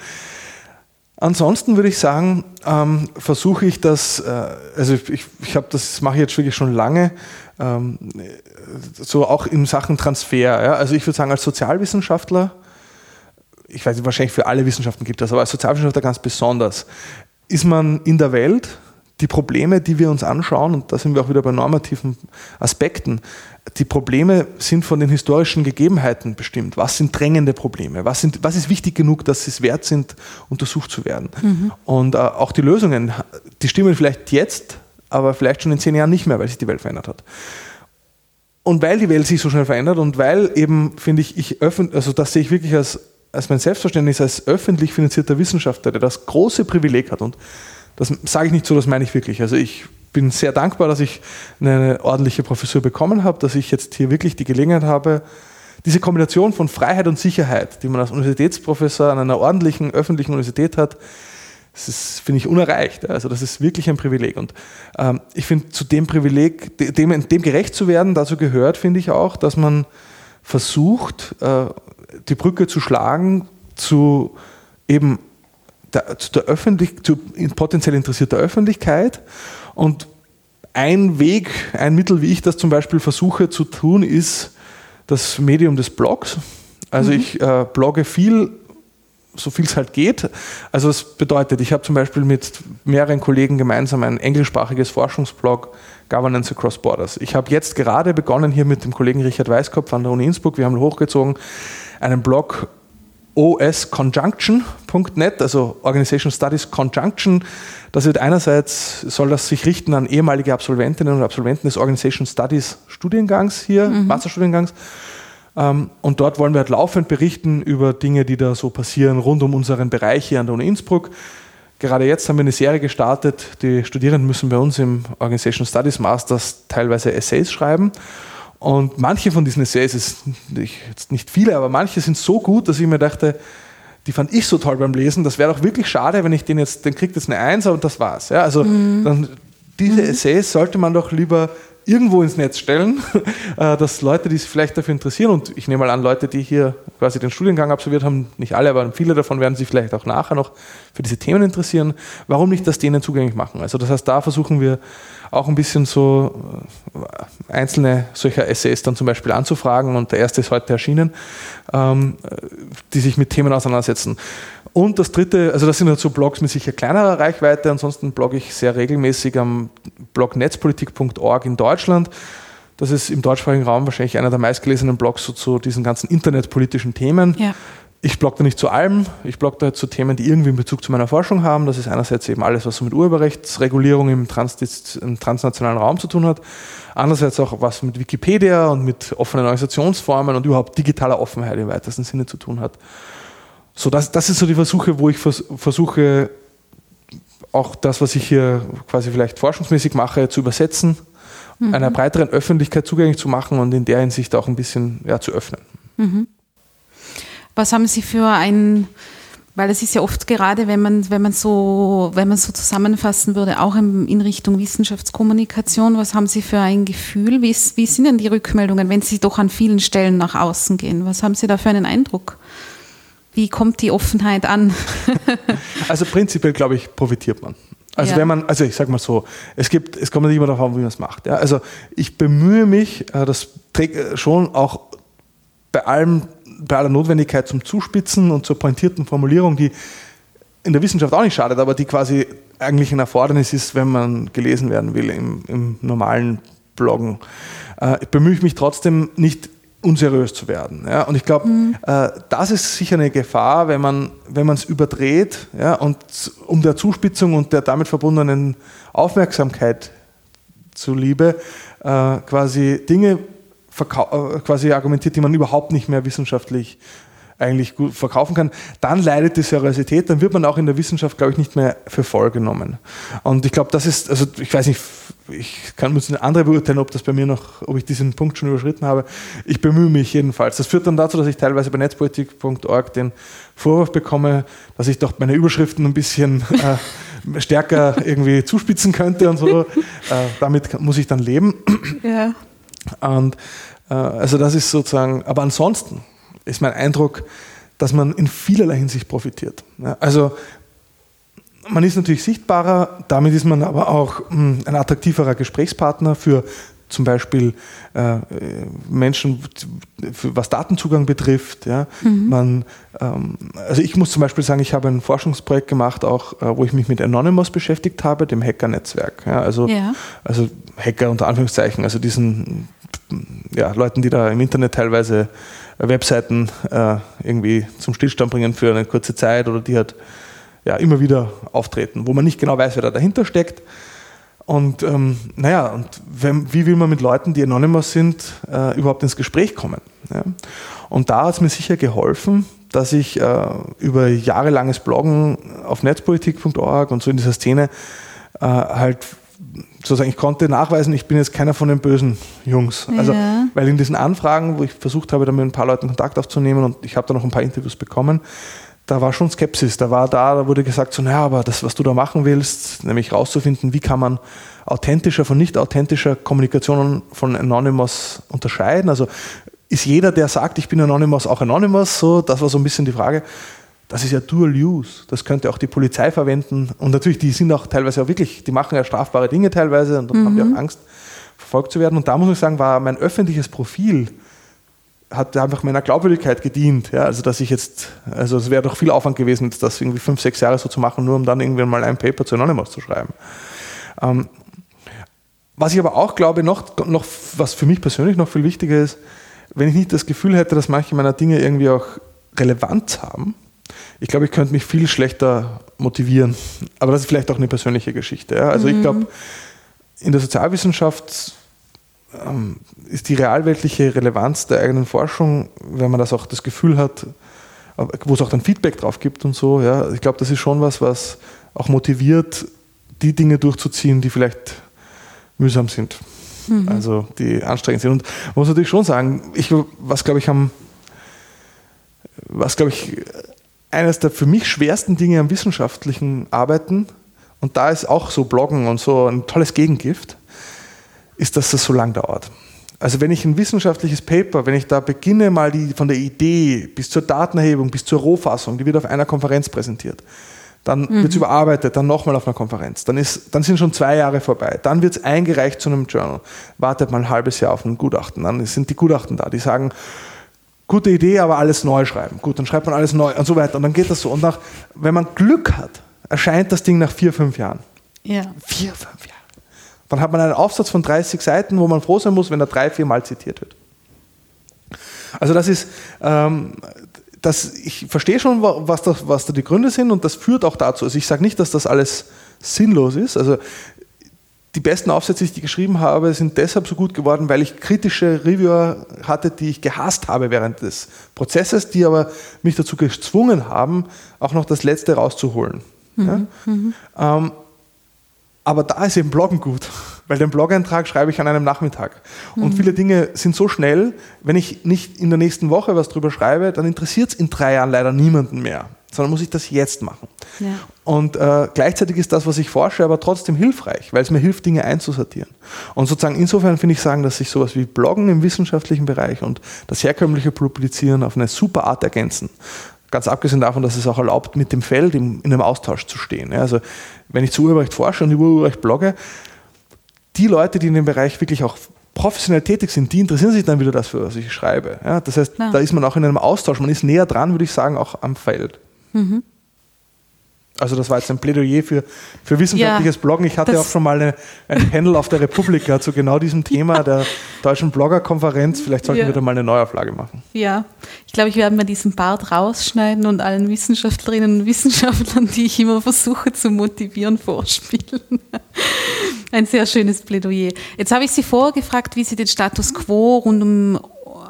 Ansonsten würde ich sagen, ähm, versuche ich das, äh, also ich, ich habe das mache ich jetzt wirklich schon lange, ähm, so auch in Sachen Transfer. Ja? Also ich würde sagen, als Sozialwissenschaftler, ich weiß nicht, wahrscheinlich für alle Wissenschaften gibt das, aber als Sozialwissenschaftler ganz besonders, ist man in der Welt die Probleme, die wir uns anschauen, und da sind wir auch wieder bei normativen Aspekten, die Probleme sind von den historischen Gegebenheiten bestimmt. Was sind drängende Probleme? Was, sind, was ist wichtig genug, dass sie es wert sind, untersucht zu werden? Mhm. Und äh, auch die Lösungen, die stimmen vielleicht jetzt, aber vielleicht schon in zehn Jahren nicht mehr, weil sich die Welt verändert hat. Und weil die Welt sich so schnell verändert und weil eben, finde ich, ich öffentlich, also das sehe ich wirklich als, als mein Selbstverständnis als öffentlich finanzierter Wissenschaftler, der das große Privileg hat und das sage ich nicht so, das meine ich wirklich. Also ich bin sehr dankbar, dass ich eine ordentliche Professur bekommen habe, dass ich jetzt hier wirklich die Gelegenheit habe, diese Kombination von Freiheit und Sicherheit, die man als Universitätsprofessor an einer ordentlichen öffentlichen Universität hat, das ist, finde ich, unerreicht. Also das ist wirklich ein Privileg. Und ähm, ich finde, zu dem Privileg, dem, dem gerecht zu werden, dazu gehört, finde ich auch, dass man versucht, äh, die Brücke zu schlagen zu eben der, zu der Öffentlich zu potenziell interessierter Öffentlichkeit. Und ein Weg, ein Mittel, wie ich das zum Beispiel versuche zu tun, ist das Medium des Blogs. Also mhm. ich äh, blogge viel, so viel es halt geht. Also das bedeutet, ich habe zum Beispiel mit mehreren Kollegen gemeinsam ein englischsprachiges Forschungsblog Governance Across Borders. Ich habe jetzt gerade begonnen hier mit dem Kollegen Richard Weiskopf an der Uni Innsbruck, wir haben hochgezogen, einen Blog osconjunction.net, also Organization Studies Conjunction. Das wird einerseits, soll das sich richten an ehemalige Absolventinnen und Absolventen des Organization Studies Studiengangs hier, mhm. Masterstudiengangs. Ähm, und dort wollen wir halt laufend berichten über Dinge, die da so passieren rund um unseren Bereich hier an der Uni Innsbruck. Gerade jetzt haben wir eine Serie gestartet. Die Studierenden müssen bei uns im Organization Studies Masters teilweise Essays schreiben. Und manche von diesen Essays, ist nicht viele, aber manche sind so gut, dass ich mir dachte, die fand ich so toll beim Lesen, das wäre doch wirklich schade, wenn ich den jetzt, den kriegt jetzt eine Eins und das war's. Ja, also mhm. dann, diese mhm. Essays sollte man doch lieber irgendwo ins Netz stellen, *laughs* äh, dass Leute, die sich vielleicht dafür interessieren, und ich nehme mal an, Leute, die hier quasi den Studiengang absolviert haben, nicht alle, aber viele davon werden sich vielleicht auch nachher noch für diese Themen interessieren, warum nicht das denen zugänglich machen? Also das heißt, da versuchen wir auch ein bisschen so äh, einzelne solcher Essays dann zum Beispiel anzufragen und der erste ist heute erschienen, ähm, die sich mit Themen auseinandersetzen. Und das dritte, also das sind halt so Blogs mit sicher kleinerer Reichweite, ansonsten blogge ich sehr regelmäßig am Blog netzpolitik.org in Deutschland. Das ist im deutschsprachigen Raum wahrscheinlich einer der meistgelesenen Blogs so zu diesen ganzen internetpolitischen Themen. Ja. Ich blogge da nicht zu allem, ich blogge da zu Themen, die irgendwie einen Bezug zu meiner Forschung haben. Das ist einerseits eben alles, was so mit Urheberrechtsregulierung im, Trans im transnationalen Raum zu tun hat. Andererseits auch was mit Wikipedia und mit offenen Organisationsformen und überhaupt digitaler Offenheit im weitesten Sinne zu tun hat. So, das, das sind so die Versuche, wo ich vers versuche, auch das, was ich hier quasi vielleicht forschungsmäßig mache, zu übersetzen, mhm. einer breiteren Öffentlichkeit zugänglich zu machen und in der Hinsicht auch ein bisschen ja, zu öffnen. Mhm. Was haben Sie für ein, weil es ist ja oft gerade, wenn man, wenn man so, wenn man so zusammenfassen würde, auch in, in Richtung Wissenschaftskommunikation, was haben Sie für ein Gefühl? Wie, wie sind denn die Rückmeldungen, wenn Sie doch an vielen Stellen nach außen gehen? Was haben Sie da für einen Eindruck? Wie kommt die Offenheit an? *laughs* also prinzipiell, glaube ich, profitiert man. Also ja. wenn man, also ich sage mal so, es gibt, es kommt nicht immer darauf an, wie man es macht. Ja? Also ich bemühe mich, äh, das trägt äh, schon auch bei allem, bei aller Notwendigkeit zum Zuspitzen und zur pointierten Formulierung, die in der Wissenschaft auch nicht schadet, aber die quasi eigentlich ein Erfordernis ist, wenn man gelesen werden will im, im normalen Bloggen. Äh, bemühe ich mich trotzdem nicht unseriös zu werden. Ja? Und ich glaube, mhm. äh, das ist sicher eine Gefahr, wenn man wenn es überdreht ja? und um der Zuspitzung und der damit verbundenen Aufmerksamkeit zuliebe äh, quasi Dinge äh, quasi argumentiert, die man überhaupt nicht mehr wissenschaftlich eigentlich gut verkaufen kann, dann leidet die Seriosität, dann wird man auch in der Wissenschaft, glaube ich, nicht mehr für voll genommen. Und ich glaube, das ist, also ich weiß nicht, ich kann muss eine andere beurteilen, ob das bei mir noch, ob ich diesen Punkt schon überschritten habe. Ich bemühe mich jedenfalls. Das führt dann dazu, dass ich teilweise bei netzpolitik.org den Vorwurf bekomme, dass ich doch meine Überschriften ein bisschen äh, stärker irgendwie zuspitzen könnte und so. Äh, damit muss ich dann leben. Ja. Und äh, also das ist sozusagen, aber ansonsten ist mein Eindruck, dass man in vielerlei Hinsicht profitiert. Also man ist natürlich sichtbarer, damit ist man aber auch hm, ein attraktiverer Gesprächspartner für zum Beispiel äh, Menschen, was Datenzugang betrifft. Ja. Mhm. Man, ähm, also ich muss zum Beispiel sagen, ich habe ein Forschungsprojekt gemacht, auch äh, wo ich mich mit Anonymous beschäftigt habe, dem Hacker-Netzwerk. Ja. Also, ja. also Hacker unter Anführungszeichen, also diesen ja, Leuten, die da im Internet teilweise Webseiten äh, irgendwie zum Stillstand bringen für eine kurze Zeit oder die halt ja, immer wieder auftreten, wo man nicht genau weiß, wer da dahinter steckt. Und ähm, naja, und wenn, wie will man mit Leuten, die anonymous sind, äh, überhaupt ins Gespräch kommen? Ja? Und da hat es mir sicher geholfen, dass ich äh, über jahrelanges Bloggen auf netzpolitik.org und so in dieser Szene äh, halt sozusagen, ich konnte nachweisen, ich bin jetzt keiner von den bösen Jungs. Also, ja. weil in diesen Anfragen, wo ich versucht habe, da mit ein paar Leuten Kontakt aufzunehmen und ich habe da noch ein paar Interviews bekommen, da war schon Skepsis. Da war da, da wurde gesagt, so, naja, aber das, was du da machen willst, nämlich rauszufinden, wie kann man authentischer von nicht authentischer Kommunikation von Anonymous unterscheiden. Also ist jeder, der sagt, ich bin Anonymous, auch Anonymous? So, das war so ein bisschen die Frage. Das ist ja Dual Use. Das könnte auch die Polizei verwenden. Und natürlich, die sind auch teilweise auch wirklich, die machen ja strafbare Dinge teilweise und dann mhm. haben die auch Angst, verfolgt zu werden. Und da muss ich sagen, war mein öffentliches Profil hat einfach meiner Glaubwürdigkeit gedient. Ja? Also, dass ich jetzt, also es wäre doch viel Aufwand gewesen, das irgendwie fünf, sechs Jahre so zu machen, nur um dann irgendwann mal ein Paper zu Anonymous zu schreiben. Ähm, was ich aber auch glaube, noch, noch, was für mich persönlich noch viel wichtiger ist, wenn ich nicht das Gefühl hätte, dass manche meiner Dinge irgendwie auch Relevanz haben, ich glaube, ich könnte mich viel schlechter motivieren. Aber das ist vielleicht auch eine persönliche Geschichte. Ja? Also mhm. ich glaube, in der Sozialwissenschaft ähm, ist die realweltliche Relevanz der eigenen Forschung, wenn man das auch das Gefühl hat, äh, wo es auch dann Feedback drauf gibt und so. Ja? Ich glaube, das ist schon was, was auch motiviert, die Dinge durchzuziehen, die vielleicht mühsam sind. Mhm. Also die anstrengend sind. Und man muss natürlich schon sagen, ich, was glaube ich am was glaube ich eines der für mich schwersten Dinge am wissenschaftlichen Arbeiten, und da ist auch so Bloggen und so ein tolles Gegengift, ist, dass das so lang dauert. Also wenn ich ein wissenschaftliches Paper, wenn ich da beginne, mal die, von der Idee bis zur Datenerhebung, bis zur Rohfassung, die wird auf einer Konferenz präsentiert. Dann mhm. wird es überarbeitet, dann nochmal auf einer Konferenz. Dann, ist, dann sind schon zwei Jahre vorbei. Dann wird es eingereicht zu einem Journal. Wartet mal ein halbes Jahr auf ein Gutachten. Dann sind die Gutachten da, die sagen, gute Idee, aber alles neu schreiben. Gut, dann schreibt man alles neu und so weiter. Und dann geht das so. Und nach, wenn man Glück hat, erscheint das Ding nach vier, fünf Jahren. Ja. Vier, fünf Jahre. Dann hat man einen Aufsatz von 30 Seiten, wo man froh sein muss, wenn er drei, vier Mal zitiert wird. Also das ist, ähm, das, ich verstehe schon, was, das, was da die Gründe sind und das führt auch dazu. Also ich sage nicht, dass das alles sinnlos ist. Also die besten Aufsätze, die ich geschrieben habe, sind deshalb so gut geworden, weil ich kritische Reviewer hatte, die ich gehasst habe während des Prozesses, die aber mich dazu gezwungen haben, auch noch das Letzte rauszuholen. Mhm. Ja? Mhm. Ähm, aber da ist eben Bloggen gut, *laughs* weil den Blog-Eintrag schreibe ich an einem Nachmittag. Mhm. Und viele Dinge sind so schnell, wenn ich nicht in der nächsten Woche was drüber schreibe, dann interessiert es in drei Jahren leider niemanden mehr, sondern muss ich das jetzt machen. Ja. Und äh, gleichzeitig ist das, was ich forsche, aber trotzdem hilfreich, weil es mir hilft, Dinge einzusortieren. Und sozusagen insofern finde ich sagen, dass sich sowas wie Bloggen im wissenschaftlichen Bereich und das herkömmliche Publizieren auf eine super Art ergänzen. Ganz abgesehen davon, dass es auch erlaubt, mit dem Feld in, in einem Austausch zu stehen. Also wenn ich zu Urheberrecht forsche und über Urheberrecht blogge, die Leute, die in dem Bereich wirklich auch professionell tätig sind, die interessieren sich dann wieder dafür, was ich schreibe. Ja, das heißt, ja. da ist man auch in einem Austausch, man ist näher dran, würde ich sagen, auch am Feld. Mhm. Also das war jetzt ein Plädoyer für, für wissenschaftliches ja, Bloggen. Ich hatte auch schon mal eine, ein Panel auf der Republika zu genau diesem Thema der Deutschen Bloggerkonferenz. Vielleicht sollten ja. wir da mal eine Neuauflage machen. Ja, ich glaube, ich werde mir diesen Part rausschneiden und allen Wissenschaftlerinnen und Wissenschaftlern, die ich immer versuche zu motivieren, vorspielen. Ein sehr schönes Plädoyer. Jetzt habe ich Sie vorgefragt, wie Sie den Status quo rund um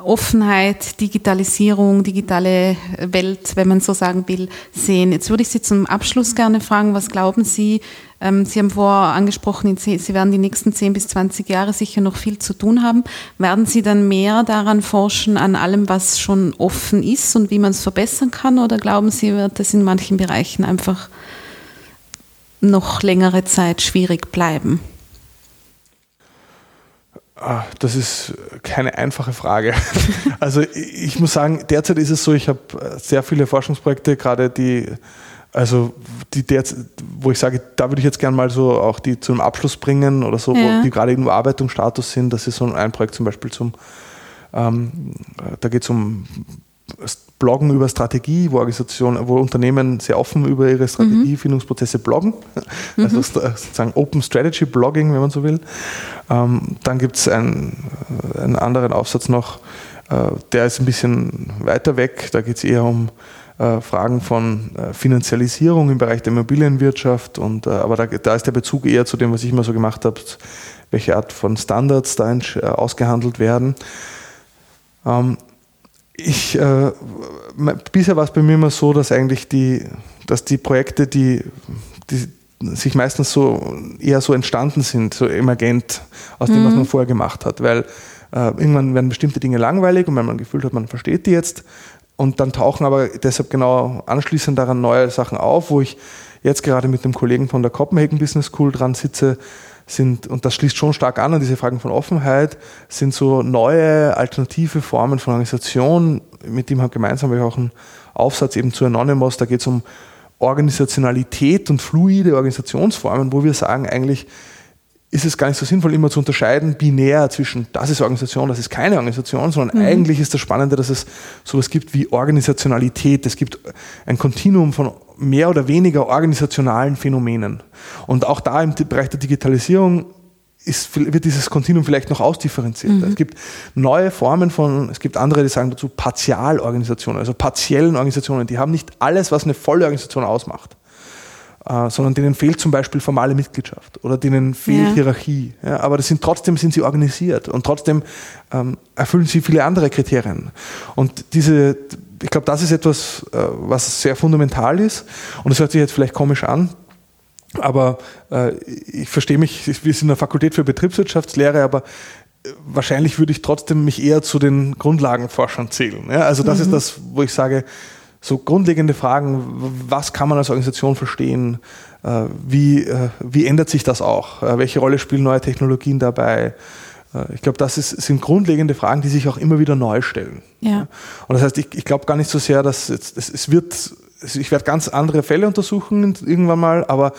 Offenheit, Digitalisierung, digitale Welt, wenn man so sagen will, sehen. Jetzt würde ich Sie zum Abschluss gerne fragen, was glauben Sie? Ähm, Sie haben vorher angesprochen, Sie werden die nächsten 10 bis 20 Jahre sicher noch viel zu tun haben. Werden Sie dann mehr daran forschen, an allem, was schon offen ist und wie man es verbessern kann? Oder glauben Sie, wird es in manchen Bereichen einfach noch längere Zeit schwierig bleiben? Ah, das ist keine einfache Frage. *laughs* Also ich muss sagen, derzeit ist es so, ich habe sehr viele Forschungsprojekte, gerade die, also die derzeit, wo ich sage, da würde ich jetzt gerne mal so auch die zum Abschluss bringen oder so, ja. die gerade im Bearbeitungsstatus sind. Das ist so ein Projekt zum Beispiel zum, ähm, da geht es um Bloggen über Strategie, wo Organisationen, wo Unternehmen sehr offen über ihre Strategiefindungsprozesse bloggen. Mhm. Also sozusagen Open Strategy Blogging, wenn man so will. Ähm, dann gibt es einen, einen, anderen Aufsatz noch, äh, der ist ein bisschen weiter weg. Da geht es eher um äh, Fragen von äh, Finanzialisierung im Bereich der Immobilienwirtschaft. Und, äh, aber da, da, ist der Bezug eher zu dem, was ich immer so gemacht habe, welche Art von Standards da äh, ausgehandelt werden. Ähm, ich, äh, bisher war es bei mir immer so, dass eigentlich die, dass die Projekte, die, die sich meistens so eher so entstanden sind, so emergent aus dem, mhm. was man vorher gemacht hat. Weil äh, irgendwann werden bestimmte Dinge langweilig und wenn man gefühlt hat, man versteht die jetzt. Und dann tauchen aber deshalb genau anschließend daran neue Sachen auf, wo ich jetzt gerade mit einem Kollegen von der Copenhagen Business School dran sitze, sind, und das schließt schon stark an an diese Fragen von Offenheit, sind so neue alternative Formen von Organisation. Mit dem gemeinsam habe ich auch einen Aufsatz eben zu Anonymous, da geht es um Organisationalität und fluide Organisationsformen, wo wir sagen, eigentlich ist es gar nicht so sinnvoll, immer zu unterscheiden, binär zwischen das ist Organisation, das ist keine Organisation, sondern mhm. eigentlich ist das Spannende, dass es sowas gibt wie Organisationalität. Es gibt ein Kontinuum von mehr oder weniger organisationalen Phänomenen. Und auch da im Bereich der Digitalisierung ist, wird dieses Kontinuum vielleicht noch ausdifferenziert. Mhm. Es gibt neue Formen von, es gibt andere, die sagen dazu Partialorganisationen, also partiellen Organisationen, die haben nicht alles, was eine volle Organisation ausmacht. Äh, sondern denen fehlt zum Beispiel formale Mitgliedschaft oder denen fehlt ja. Hierarchie. Ja, aber das sind, trotzdem sind sie organisiert und trotzdem ähm, erfüllen sie viele andere Kriterien. Und diese, ich glaube, das ist etwas, äh, was sehr fundamental ist und das hört sich jetzt vielleicht komisch an, aber äh, ich verstehe mich, wir sind in der Fakultät für Betriebswirtschaftslehre, aber äh, wahrscheinlich würde ich trotzdem mich eher zu den Grundlagenforschern zählen. Ja, also das mhm. ist das, wo ich sage, so grundlegende Fragen, was kann man als Organisation verstehen, äh, wie, äh, wie ändert sich das auch, äh, welche Rolle spielen neue Technologien dabei. Ich glaube, das ist, sind grundlegende Fragen, die sich auch immer wieder neu stellen. Ja. Und das heißt, ich, ich glaube gar nicht so sehr, dass jetzt, es, es wird, ich werde ganz andere Fälle untersuchen irgendwann mal, aber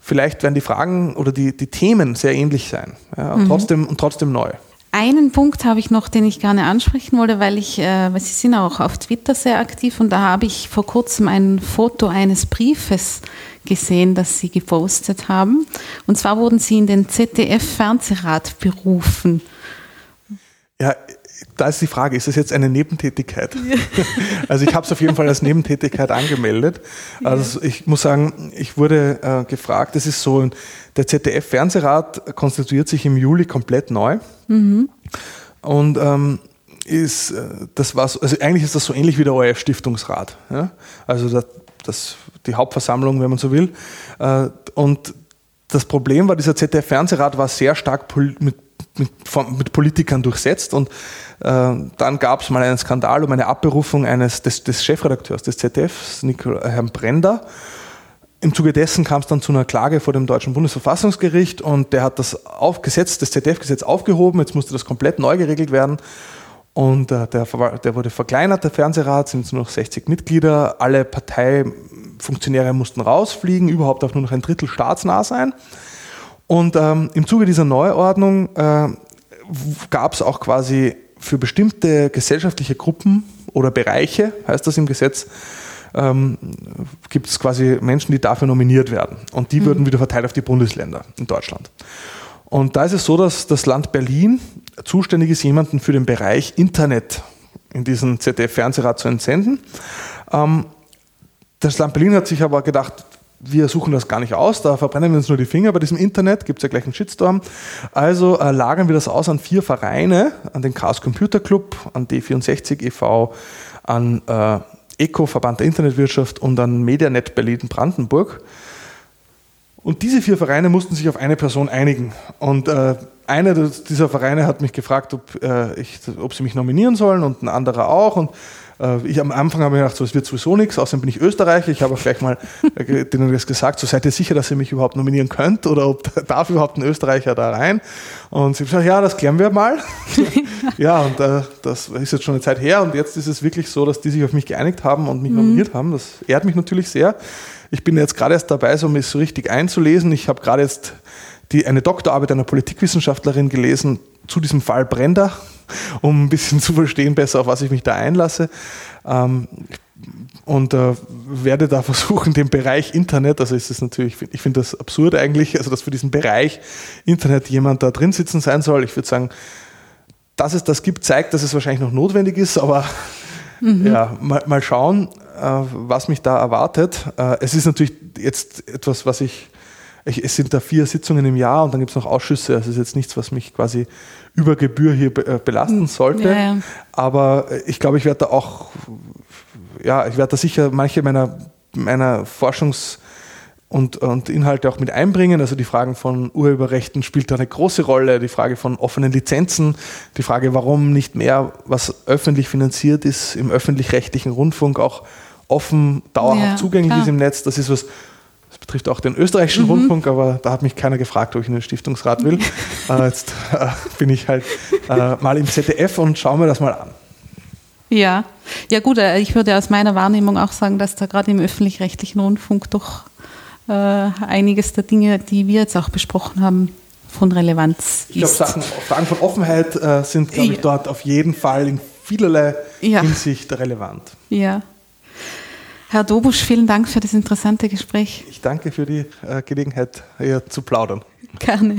vielleicht werden die Fragen oder die, die Themen sehr ähnlich sein ja, und, mhm. trotzdem, und trotzdem neu. Einen Punkt habe ich noch, den ich gerne ansprechen wollte, weil ich, äh, weil Sie sind auch auf Twitter sehr aktiv und da habe ich vor kurzem ein Foto eines Briefes gesehen, das Sie gepostet haben. Und zwar wurden Sie in den ZDF-Fernsehrat berufen. Ja, da ist die Frage, ist das jetzt eine Nebentätigkeit? *laughs* also ich habe es auf jeden Fall als Nebentätigkeit angemeldet. Also ich muss sagen, ich wurde äh, gefragt, das ist so, der ZDF-Fernsehrat konstituiert sich im Juli komplett neu. Mhm. Und ähm, ist, äh, das war also eigentlich ist das so ähnlich wie der ORF-Stiftungsrat. Ja? Also das, das, die Hauptversammlung, wenn man so will. Äh, und das Problem war, dieser ZDF-Fernsehrat war sehr stark mit, mit, mit Politikern durchsetzt und äh, dann gab es mal einen Skandal um eine Abberufung eines, des, des Chefredakteurs des ZDFs, Herrn Brender. Im Zuge dessen kam es dann zu einer Klage vor dem deutschen Bundesverfassungsgericht und der hat das Gesetz, das ZDF-Gesetz aufgehoben. Jetzt musste das komplett neu geregelt werden. Und äh, der, der, wurde verkleinert, der Fernsehrat, sind nur noch 60 Mitglieder. Alle Parteifunktionäre mussten rausfliegen, überhaupt auch nur noch ein Drittel staatsnah sein. Und ähm, im Zuge dieser Neuordnung äh, gab es auch quasi für bestimmte gesellschaftliche Gruppen oder Bereiche, heißt das im Gesetz, ähm, gibt es quasi Menschen, die dafür nominiert werden. Und die mhm. würden wieder verteilt auf die Bundesländer in Deutschland. Und da ist es so, dass das Land Berlin zuständig ist, jemanden für den Bereich Internet in diesen ZDF-Fernsehrat zu entsenden. Ähm, das Land Berlin hat sich aber gedacht, wir suchen das gar nicht aus, da verbrennen wir uns nur die Finger bei diesem Internet, gibt es ja gleich einen Shitstorm. Also äh, lagern wir das aus an vier Vereine, an den Chaos Computer Club, an D64 e.V., an äh, ECO, Verband der Internetwirtschaft und an Medianet Berlin-Brandenburg. Und diese vier Vereine mussten sich auf eine Person einigen. Und äh, einer dieser Vereine hat mich gefragt, ob, äh, ich, ob sie mich nominieren sollen und ein anderer auch. Und ich am Anfang habe mir gedacht, so, es wird sowieso nichts, außerdem bin ich Österreicher. Ich habe auch gleich mal äh, denen das gesagt, so seid ihr sicher, dass ihr mich überhaupt nominieren könnt oder ob *laughs* darf überhaupt ein Österreicher da rein? Und sie haben gesagt, ja, das klären wir mal. *laughs* ja, und äh, das ist jetzt schon eine Zeit her und jetzt ist es wirklich so, dass die sich auf mich geeinigt haben und mich mhm. nominiert haben. Das ehrt mich natürlich sehr. Ich bin jetzt gerade erst dabei, so mich so richtig einzulesen. Ich habe gerade jetzt die, eine Doktorarbeit einer Politikwissenschaftlerin gelesen zu diesem Fall Brenda um ein bisschen zu verstehen besser, auf was ich mich da einlasse. Ähm, und äh, werde da *laughs* versuchen, den Bereich Internet, also ist es natürlich, ich finde das absurd eigentlich, also dass für diesen Bereich Internet jemand da drin sitzen sein soll. Ich würde sagen, dass es das gibt, zeigt, dass es wahrscheinlich noch notwendig ist, aber *laughs* mhm. ja, mal, mal schauen, äh, was mich da erwartet. Äh, es ist natürlich jetzt etwas, was ich ich, es sind da vier Sitzungen im Jahr und dann gibt es noch Ausschüsse. Also es ist jetzt nichts, was mich quasi über Gebühr hier äh, belasten hm. sollte. Ja, ja. Aber äh, ich glaube, ich werde da auch, ja, ich werde da sicher manche meiner, meiner Forschungs- und, und Inhalte auch mit einbringen. Also die Fragen von Urheberrechten spielt da eine große Rolle, die Frage von offenen Lizenzen, die Frage, warum nicht mehr, was öffentlich finanziert ist, im öffentlich-rechtlichen Rundfunk auch offen, dauerhaft ja, zugänglich klar. ist im Netz. Das ist was, betrifft auch den österreichischen mhm. Rundfunk, aber da hat mich keiner gefragt, ob ich in den Stiftungsrat will. *laughs* äh, jetzt äh, bin ich halt äh, mal im ZDF und schaue mir das mal an. Ja, ja gut, äh, ich würde aus meiner Wahrnehmung auch sagen, dass da gerade im öffentlich-rechtlichen Rundfunk doch äh, einiges der Dinge, die wir jetzt auch besprochen haben, von Relevanz ich ist. Ich glaube, Fragen von Offenheit äh, sind, glaube ich, dort auf jeden Fall in vielerlei ja. Hinsicht relevant. Ja. Herr Dobusch, vielen Dank für das interessante Gespräch. Ich danke für die äh, Gelegenheit, hier zu plaudern. Gerne.